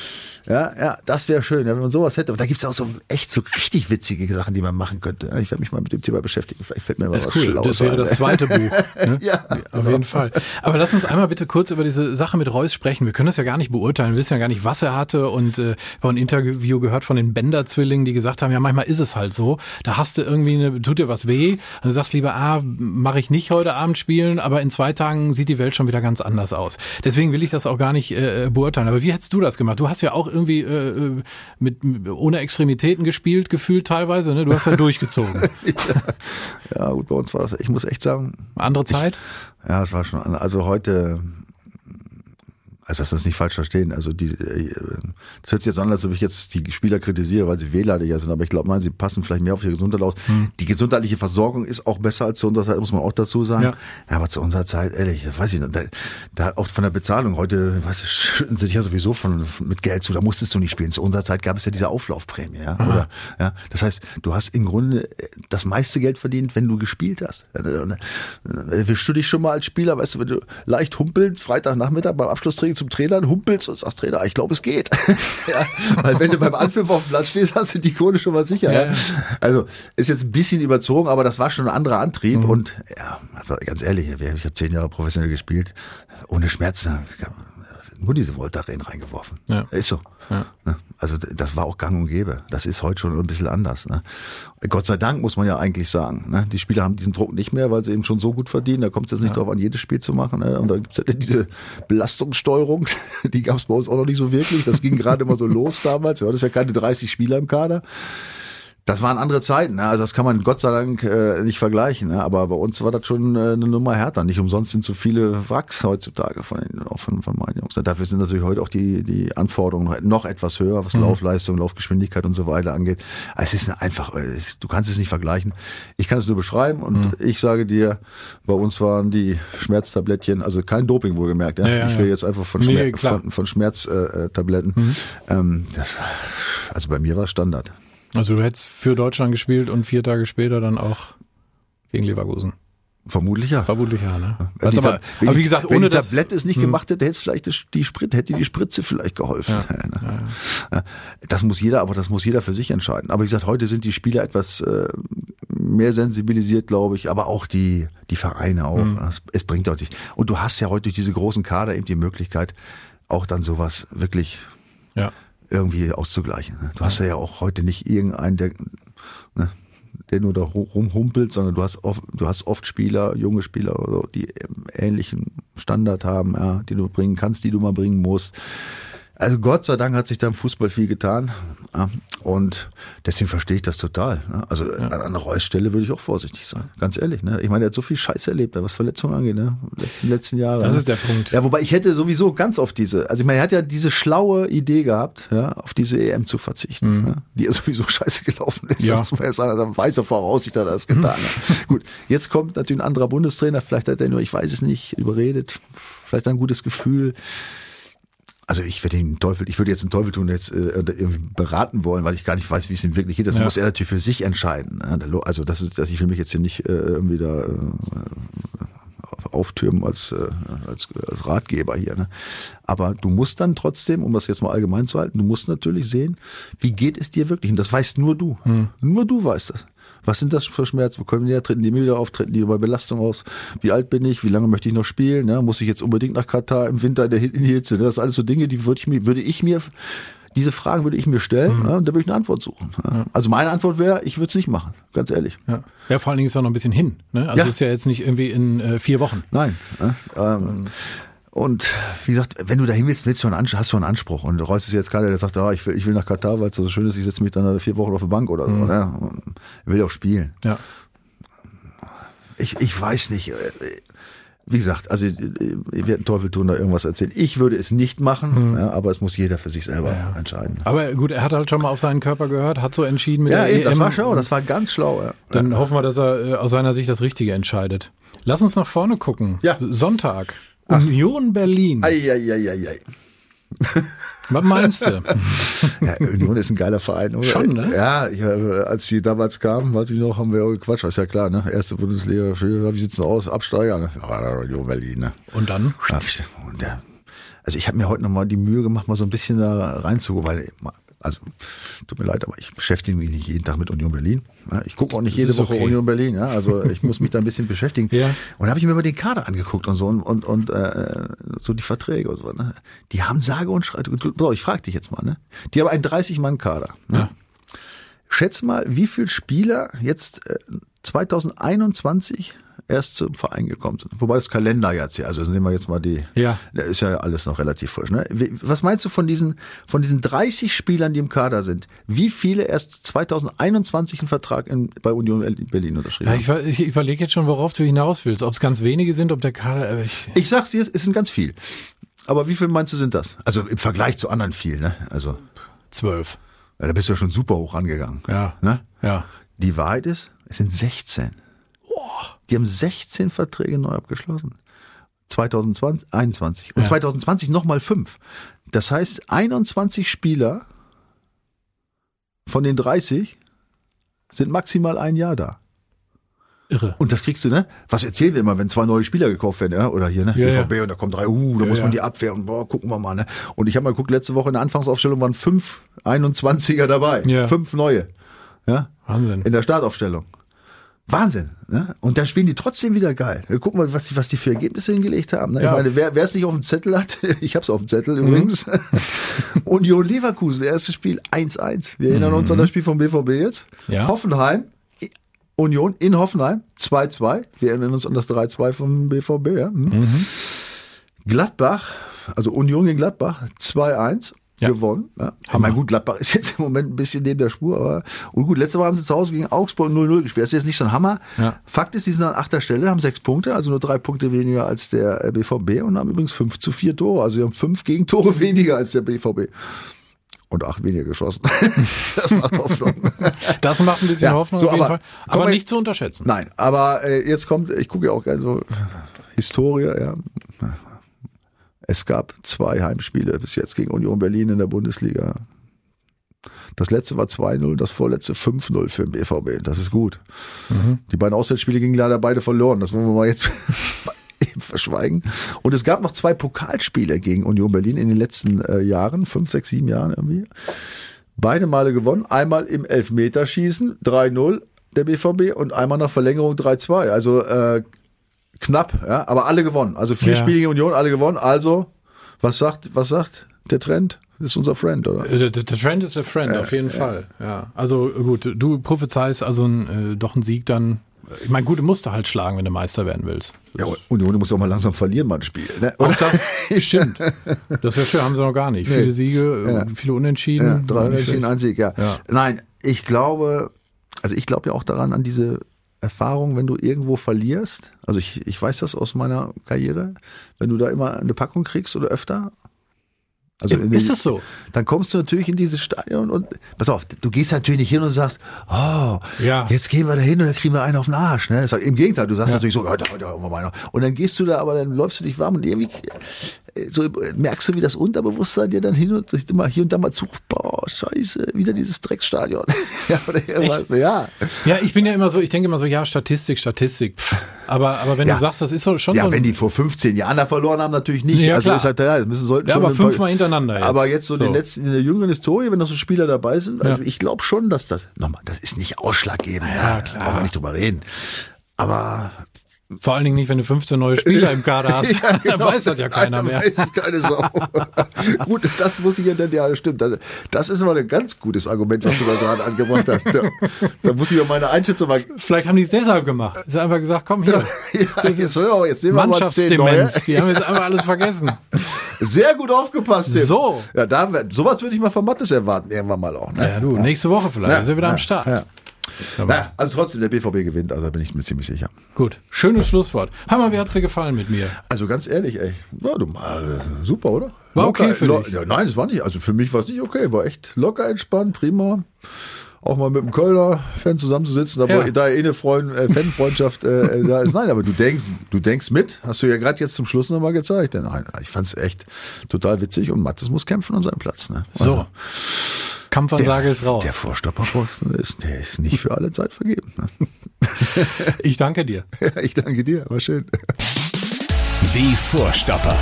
Ja, ja, das wäre schön, wenn man sowas hätte. Und da gibt's auch so echt so richtig witzige Sachen, die man machen könnte. Ich werde mich mal mit dem Thema beschäftigen. Vielleicht fällt mir mal Das was cool. Schlaues Das wäre ein. das zweite Buch. Ne? Ja, auf jeden Fall. Aber lass uns einmal bitte kurz über diese Sache mit Reus sprechen. Wir können das ja gar nicht beurteilen. Wir wissen ja gar nicht, was er hatte. Und äh, habe ein Interview gehört von den Bender-Zwillingen, die gesagt haben, ja, manchmal ist es halt so. Da hast du irgendwie eine, tut dir was weh. Und du sagst lieber, ah, mache ich nicht heute Abend spielen, aber in zwei Tagen sieht die Welt schon wieder ganz anders aus. Deswegen will ich das auch gar nicht äh, beurteilen. Aber wie hättest du das gemacht? Du hast ja auch irgendwie äh, mit, ohne Extremitäten gespielt, gefühlt teilweise. Ne? Du hast ja durchgezogen. Ja, gut, bei uns war das, ich muss echt sagen, Andere Zeit? Ja, es war schon, also heute, also dass das nicht falsch verstehen, also die, äh, das hört sich jetzt an, als ob ich jetzt die Spieler kritisiere, weil sie wehleidiger sind, aber ich glaube, nein, sie passen vielleicht mehr auf ihre Gesundheit aus. Die gesundheitliche Versorgung ist auch besser als zu unserer Zeit, muss man auch dazu sagen. Ja. Ja. aber zu unserer Zeit, ehrlich, weiß ich nicht, da, da auch von der Bezahlung, heute, weißt du, schütten sie dich ja sowieso von, von mit Geld zu, da musstest du nicht spielen. Zu unserer Zeit gab es ja diese Auflaufprämie, ja, oder, ja, das heißt, du hast im Grunde das meiste Geld verdient, wenn du gespielt hast. Wischst du dich schon mal als Spieler, weißt du, wenn du leicht humpelst, Freitagnachmittag beim Abschlusstraining zum Trainer humpelst und sagst, Trainer, ich glaube, es geht. ja, weil wenn du beim Anpfiff auf dem Platz stehst, hast du die Kohle schon mal sicher. Ja. Also ist jetzt ein bisschen überzogen, aber das war schon ein anderer Antrieb und ja, ganz ehrlich, ich habe zehn Jahre professionell gespielt, ohne Schmerzen. Ich hab nur diese Voltaren reingeworfen. Ja. Ist so. Ja. Ne? Also das war auch gang und gäbe. Das ist heute schon ein bisschen anders. Ne? Gott sei Dank muss man ja eigentlich sagen. Ne? Die Spieler haben diesen Druck nicht mehr, weil sie eben schon so gut verdienen. Da kommt es jetzt nicht darauf an, jedes Spiel zu machen. Ne? Und da gibt's ja diese Belastungssteuerung, die gab es bei uns auch noch nicht so wirklich. Das ging gerade immer so los damals. Ja, das ist ja keine 30 Spieler im Kader. Das waren andere Zeiten, ne? also das kann man Gott sei Dank äh, nicht vergleichen. Ne? Aber bei uns war das schon äh, eine Nummer härter. Nicht umsonst sind so viele Wracks heutzutage von, den, auch von, von meinen Jungs. Dafür sind natürlich heute auch die, die Anforderungen noch- noch etwas höher, was Laufleistung, Laufgeschwindigkeit und so weiter angeht. Es ist einfach, äh, du kannst es nicht vergleichen. Ich kann es nur beschreiben und ich sage dir, bei uns waren die Schmerztablettchen, also kein Doping wohlgemerkt. Ja? Ja, ja, ich rede jetzt einfach von, Nee, Schmer klar. von, von Schmerztabletten. Äh, Tabletten. ähm, das, also bei mir war es Standard. Also du hättest für Deutschland gespielt und vier Tage später dann auch gegen Leverkusen. Vermutlich ja. Vermutlich ja, ne? Die aber, Ta- wenn aber wie gesagt, ohne das. Tablette es nicht gemacht hätte, hätte es vielleicht die Sprit, hätte die Spritze vielleicht geholfen. Ja, Ne? Ja. Das muss jeder, aber das muss jeder für sich entscheiden. Aber wie gesagt, heute sind die Spieler etwas äh, mehr sensibilisiert, glaube ich, aber auch die, die Vereine auch. Mhm. Es, es, bringt auch nicht. Und du hast ja heute durch diese großen Kader eben die Möglichkeit, auch dann sowas wirklich ja. Irgendwie auszugleichen. Ne? Du hast ja auch heute nicht irgendeinen, der, ne, der nur da rumhumpelt, sondern du hast oft, du hast oft Spieler, junge Spieler, die ähnlichen Standard haben, ja, die du bringen kannst, die du mal bringen musst. Also Gott sei Dank hat sich da im Fußball viel getan. Und deswegen verstehe ich das total. Ne? Also ja. an einer Reus Stelle würde ich auch vorsichtig sein. Ganz ehrlich. Ne? Ich meine, er hat so viel Scheiße erlebt, was Verletzungen angeht, ne? Letzten, letzten Jahre. Das ne? ist der Punkt. Ja, wobei ich hätte sowieso ganz auf diese, also ich meine, er hat ja diese schlaue Idee gehabt, ja, auf diese EM zu verzichten, mhm. ne? die ja sowieso scheiße gelaufen ist. Ja. Das muss man ja sagen, also weißer Voraussicht hat er das getan. Mhm. Gut, jetzt kommt natürlich ein anderer Bundestrainer, vielleicht hat er nur, ich weiß es nicht, überredet, vielleicht ein gutes Gefühl also ich würde den Teufel, ich würde jetzt den Teufel tun, jetzt äh, irgendwie beraten wollen, weil ich gar nicht weiß, wie es ihm wirklich geht. Das ja. muss er natürlich für sich entscheiden. Also das ist, dass ich will mich jetzt hier nicht äh, irgendwie da äh, auftürmen als, äh, als, als Ratgeber hier. Ne? Aber du musst dann trotzdem, um das jetzt mal allgemein zu halten, du musst natürlich sehen, wie geht es dir wirklich. Und das weißt nur du. Hm. Nur du weißt das. Was sind das für Schmerzen? Wo können die treten die mir wieder auf? Treten die bei Belastung aus? Wie alt bin ich? Wie lange möchte ich noch spielen? Ne? Muss ich jetzt unbedingt nach Katar im Winter in, der, Hitze? Ne? Das sind alles so Dinge, die würde ich mir, würde ich mir, diese Fragen würde ich mir stellen, mhm. ja, da würde ich eine Antwort suchen. Ja. Also meine Antwort wäre, ich würde es nicht machen, ganz ehrlich. Ja. ja, vor allen Dingen ist auch noch ein bisschen hin. Ne? Also ja. ist ja jetzt nicht irgendwie in äh, vier Wochen. Nein. Ähm, und wie gesagt, wenn du dahin willst, willst du einen, hast du einen Anspruch. Und Reus ist jetzt keiner, der sagt, ah, ich will, ich will nach Katar, weil es so schön ist, ich setze mich dann vier Wochen auf der Bank oder so. Mhm. Ne? Er will auch spielen. Ja. Ich, ich weiß nicht. Äh, wie gesagt, also ich werde Teufel tun, da irgendwas erzählen. Ich würde es nicht machen, mhm. ja, aber es muss jeder für sich selber ja. entscheiden. Aber gut, er hat halt schon mal auf seinen Körper gehört, hat so entschieden mit ja, der eben, EM. das war schlau, das war ganz schlau. Ja. Dann hoffen wir, dass er äh, aus seiner Sicht das Richtige entscheidet. Lass uns nach vorne gucken. Ja. Sonntag. Union Berlin. Eieieiei. Was meinst du? ja, Union ist ein geiler Verein, oder? Schon, ne? Ja, ich, als die damals kamen, weiß ich noch, haben wir gequatscht. Das ist ja klar, ne? Erste Bundesliga, wie sieht's denn aus? Absteiger, ne? Union Berlin, ne? Und dann? und ja, also ich habe mir heute nochmal die Mühe gemacht, mal so ein bisschen da reinzugucken, weil also tut mir leid, aber ich beschäftige mich nicht jeden Tag mit Union Berlin. Ich gucke auch nicht jede Woche okay. Union Berlin. Ja, also ich muss mich da ein bisschen beschäftigen. Ja. Und da habe ich mir mal den Kader angeguckt und so und und, und äh, so die Verträge und so. Ne? Die haben sage und schreibe. Ich frage dich jetzt mal. Ne? Die haben einen 30-Mann-Kader. Ne? Ja. Schätz mal, wie viele Spieler jetzt äh, 2021 erst zum Verein gekommen sind. Wobei das Kalender jetzt ja, also nehmen wir jetzt mal die, ja, da ist ja alles noch relativ frisch. Ne? Was meinst du von diesen, von diesen 30 Spielern, die im Kader sind? Wie viele erst 2021 einen Vertrag in, bei Union Berlin unterschrieben ja, haben? Ich, ich überlege jetzt schon, worauf du hinaus willst. Ob es ganz wenige sind, ob der Kader. Äh, ich, ich sag's dir, es sind ganz viel. Aber wie viel meinst du sind das? Also im Vergleich zu anderen viel, ne? Also zwölf. Ja, da bist du ja schon super hoch angegangen. Ja. Ne? Ja. Die Wahrheit ist, es sind 16. Die haben 16 Verträge neu abgeschlossen. 2021. Und ja. 2020 nochmal fünf. Das heißt, 21 Spieler von den 30 sind maximal ein Jahr da. Irre. Und das kriegst du, ne? Was erzählen wir immer, wenn zwei neue Spieler gekauft werden, ja? Oder hier, ne? Ja, BVB ja. und da kommen drei, uh, da ja, muss man die Abwehr und boah, gucken wir mal, ne? Und ich habe mal geguckt, letzte Woche in der Anfangsaufstellung waren fünf 21er dabei. Ja. Fünf neue. Ja? Wahnsinn. In der Startaufstellung. Wahnsinn. Ne? Und dann spielen die trotzdem wieder geil. Guck mal, was die, was die für Ergebnisse hingelegt haben. Ne? Ja. Ich meine, wer es nicht auf dem Zettel hat, ich hab's auf dem Zettel mhm. übrigens. Union Leverkusen, erstes Spiel 1-1. Wir erinnern mhm. uns an das Spiel vom BVB jetzt. Ja. Hoffenheim, Union in Hoffenheim 2-2. Wir erinnern uns an das 3-2 vom BVB. Ja? Mhm. mhm. Gladbach, also Union gegen Gladbach 2-1 ja. gewonnen. Ja. Ich meine, gut, Gladbach ist jetzt im Moment ein bisschen neben der Spur, aber und gut, letzte Woche haben sie zu Hause gegen Augsburg 0-0 gespielt. Das ist jetzt nicht so ein Hammer. Ja. Fakt ist, die sind an achter Stelle, haben sechs Punkte, also nur drei Punkte weniger als der BVB und haben übrigens fünf zu vier Tore. Also sie haben fünf Gegentore weniger als der BVB. Und acht weniger geschossen. das macht Hoffnung. Das macht ein bisschen ja, Hoffnung so, auf jeden aber, Fall. Aber nicht zu unterschätzen. Nein, aber äh, jetzt kommt, ich gucke ja auch gerne so Historie, ja. Es gab zwei Heimspiele bis jetzt gegen Union Berlin in der Bundesliga. Das letzte war 2-0, das vorletzte 5-0 für den BVB. Das ist gut. Mhm. Die beiden Auswärtsspiele gingen leider beide verloren. Das wollen wir mal jetzt verschweigen. Und es gab noch zwei Pokalspiele gegen Union Berlin in den letzten äh, Jahren, fünf, sechs, sieben Jahren irgendwie. Beide Male gewonnen. Einmal im Elfmeterschießen, 3-0. der BVB, und einmal nach Verlängerung 3-2. Also äh, knapp, ja, aber alle gewonnen. Also vier Ja. Spiele gegen Union, alle gewonnen. Also, was sagt, was sagt der Trend? Das ist unser Friend, oder? Äh, Der, Trend ist der Friend, auf jeden Fall. Ja. Also gut, du prophezeist also ein, äh, doch einen Sieg dann. Ich meine, gut, du musst du halt schlagen, wenn du Meister werden willst. Ja, Union muss auch mal langsam verlieren, mal ein Spiel. Ne? Auch das stimmt. Das wäre schön, haben sie noch gar nicht. Viele Siege, äh, viele Unentschieden. Ja, drei Unentschieden, ein Sieg, ja. Ja. Nein, ich glaube, also ich glaube ja auch daran, an diese Erfahrung, wenn du irgendwo verlierst. Also ich, ich weiß das aus meiner Karriere, wenn du da immer eine Packung kriegst oder öfter. Also Ist den- das so? Dann kommst du natürlich in dieses Stadion und pass auf, du gehst natürlich nicht hin und sagst, oh, Ja. jetzt gehen wir da hin und dann kriegen wir einen auf den Arsch. Ne? Ist, Im Gegenteil, du sagst natürlich so, ja, da, da, da. und dann gehst du da, aber dann läufst du dich warm und irgendwie so merkst du, wie das Unterbewusstsein dir dann hin und immer hier und da mal zuruft, boah, scheiße, wieder dieses Drecksstadion. ja, oder irgendwas, ja. Ja, ich bin ja immer so, ich denke immer so, ja, Statistik, Statistik. Pff. Aber, aber wenn Ja. du sagst, das ist schon Ja, so. ein- wenn die vor 15 Jahren da verloren haben, natürlich nicht. Ja, also klar. ist halt, ja, das müssen sollten Ja, schon aber fünfmal hintereinander jetzt. Aber jetzt so, So. den letzten, in der jüngeren Historie, wenn noch so Spieler dabei sind, also Ja. ich glaube schon, dass das, nochmal, das ist nicht ausschlaggebend. Ja, klar. Brauchen wir nicht drüber reden. Aber Vor allen Dingen nicht, wenn du 15 neue Spieler im Kader hast. Dann weiß das ja keiner mehr. Weiß es keine Sau. Gut, das muss ich ja dann, ja, stimmt. Das- ist mal ein ganz gutes Argument, was du da gerade angebracht hast. Da, da muss ich ja meine Einschätzung mal. Vielleicht haben die es deshalb gemacht. Sie haben einfach gesagt, komm hier. Ja, das ist auf, jetzt nehmen wir. Mannschaftsdemenz. Die haben jetzt einfach alles vergessen. Sehr gut aufgepasst, Tim. So. Ja, da, sowas würde ich mal von Mattes erwarten, irgendwann mal auch. Ne? Ja, du, nächste Woche vielleicht. Ja, ist er wieder ja, am Start. Ja. Aber Na, also trotzdem, der BVB gewinnt, also da bin ich mir ziemlich sicher. Gut, schönes Schlusswort. Hammer, wie hat's dir gefallen mit mir? Also ganz ehrlich, ey, ja, du, äh, super, oder? War okay für dich? Ja, nein, es war nicht, also für mich war es nicht okay, war echt locker entspannt, prima. Auch mal mit einem Kölner Fan zusammenzusitzen, da, Ja. wo- da eh eine Freund, äh, Fanfreundschaft äh, da ist. Nein, aber du denkst, du denkst mit, hast du ja gerade jetzt zum Schluss nochmal gezeigt. Denn nein, ich fand es echt total witzig und Mattes muss kämpfen um seinen Platz. Ne? So, Kampfansage ist raus. Der Vorstopperposten ist, der ist nicht für alle Zeit vergeben. Ne? Ich danke dir. Ich danke dir, war schön. Die Vorstopper.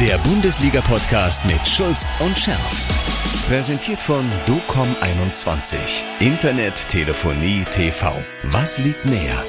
Der Bundesliga-Podcast mit Schulz und Scherf. Präsentiert von DOCOM21. Internet, Telefonie, TV. Was liegt näher?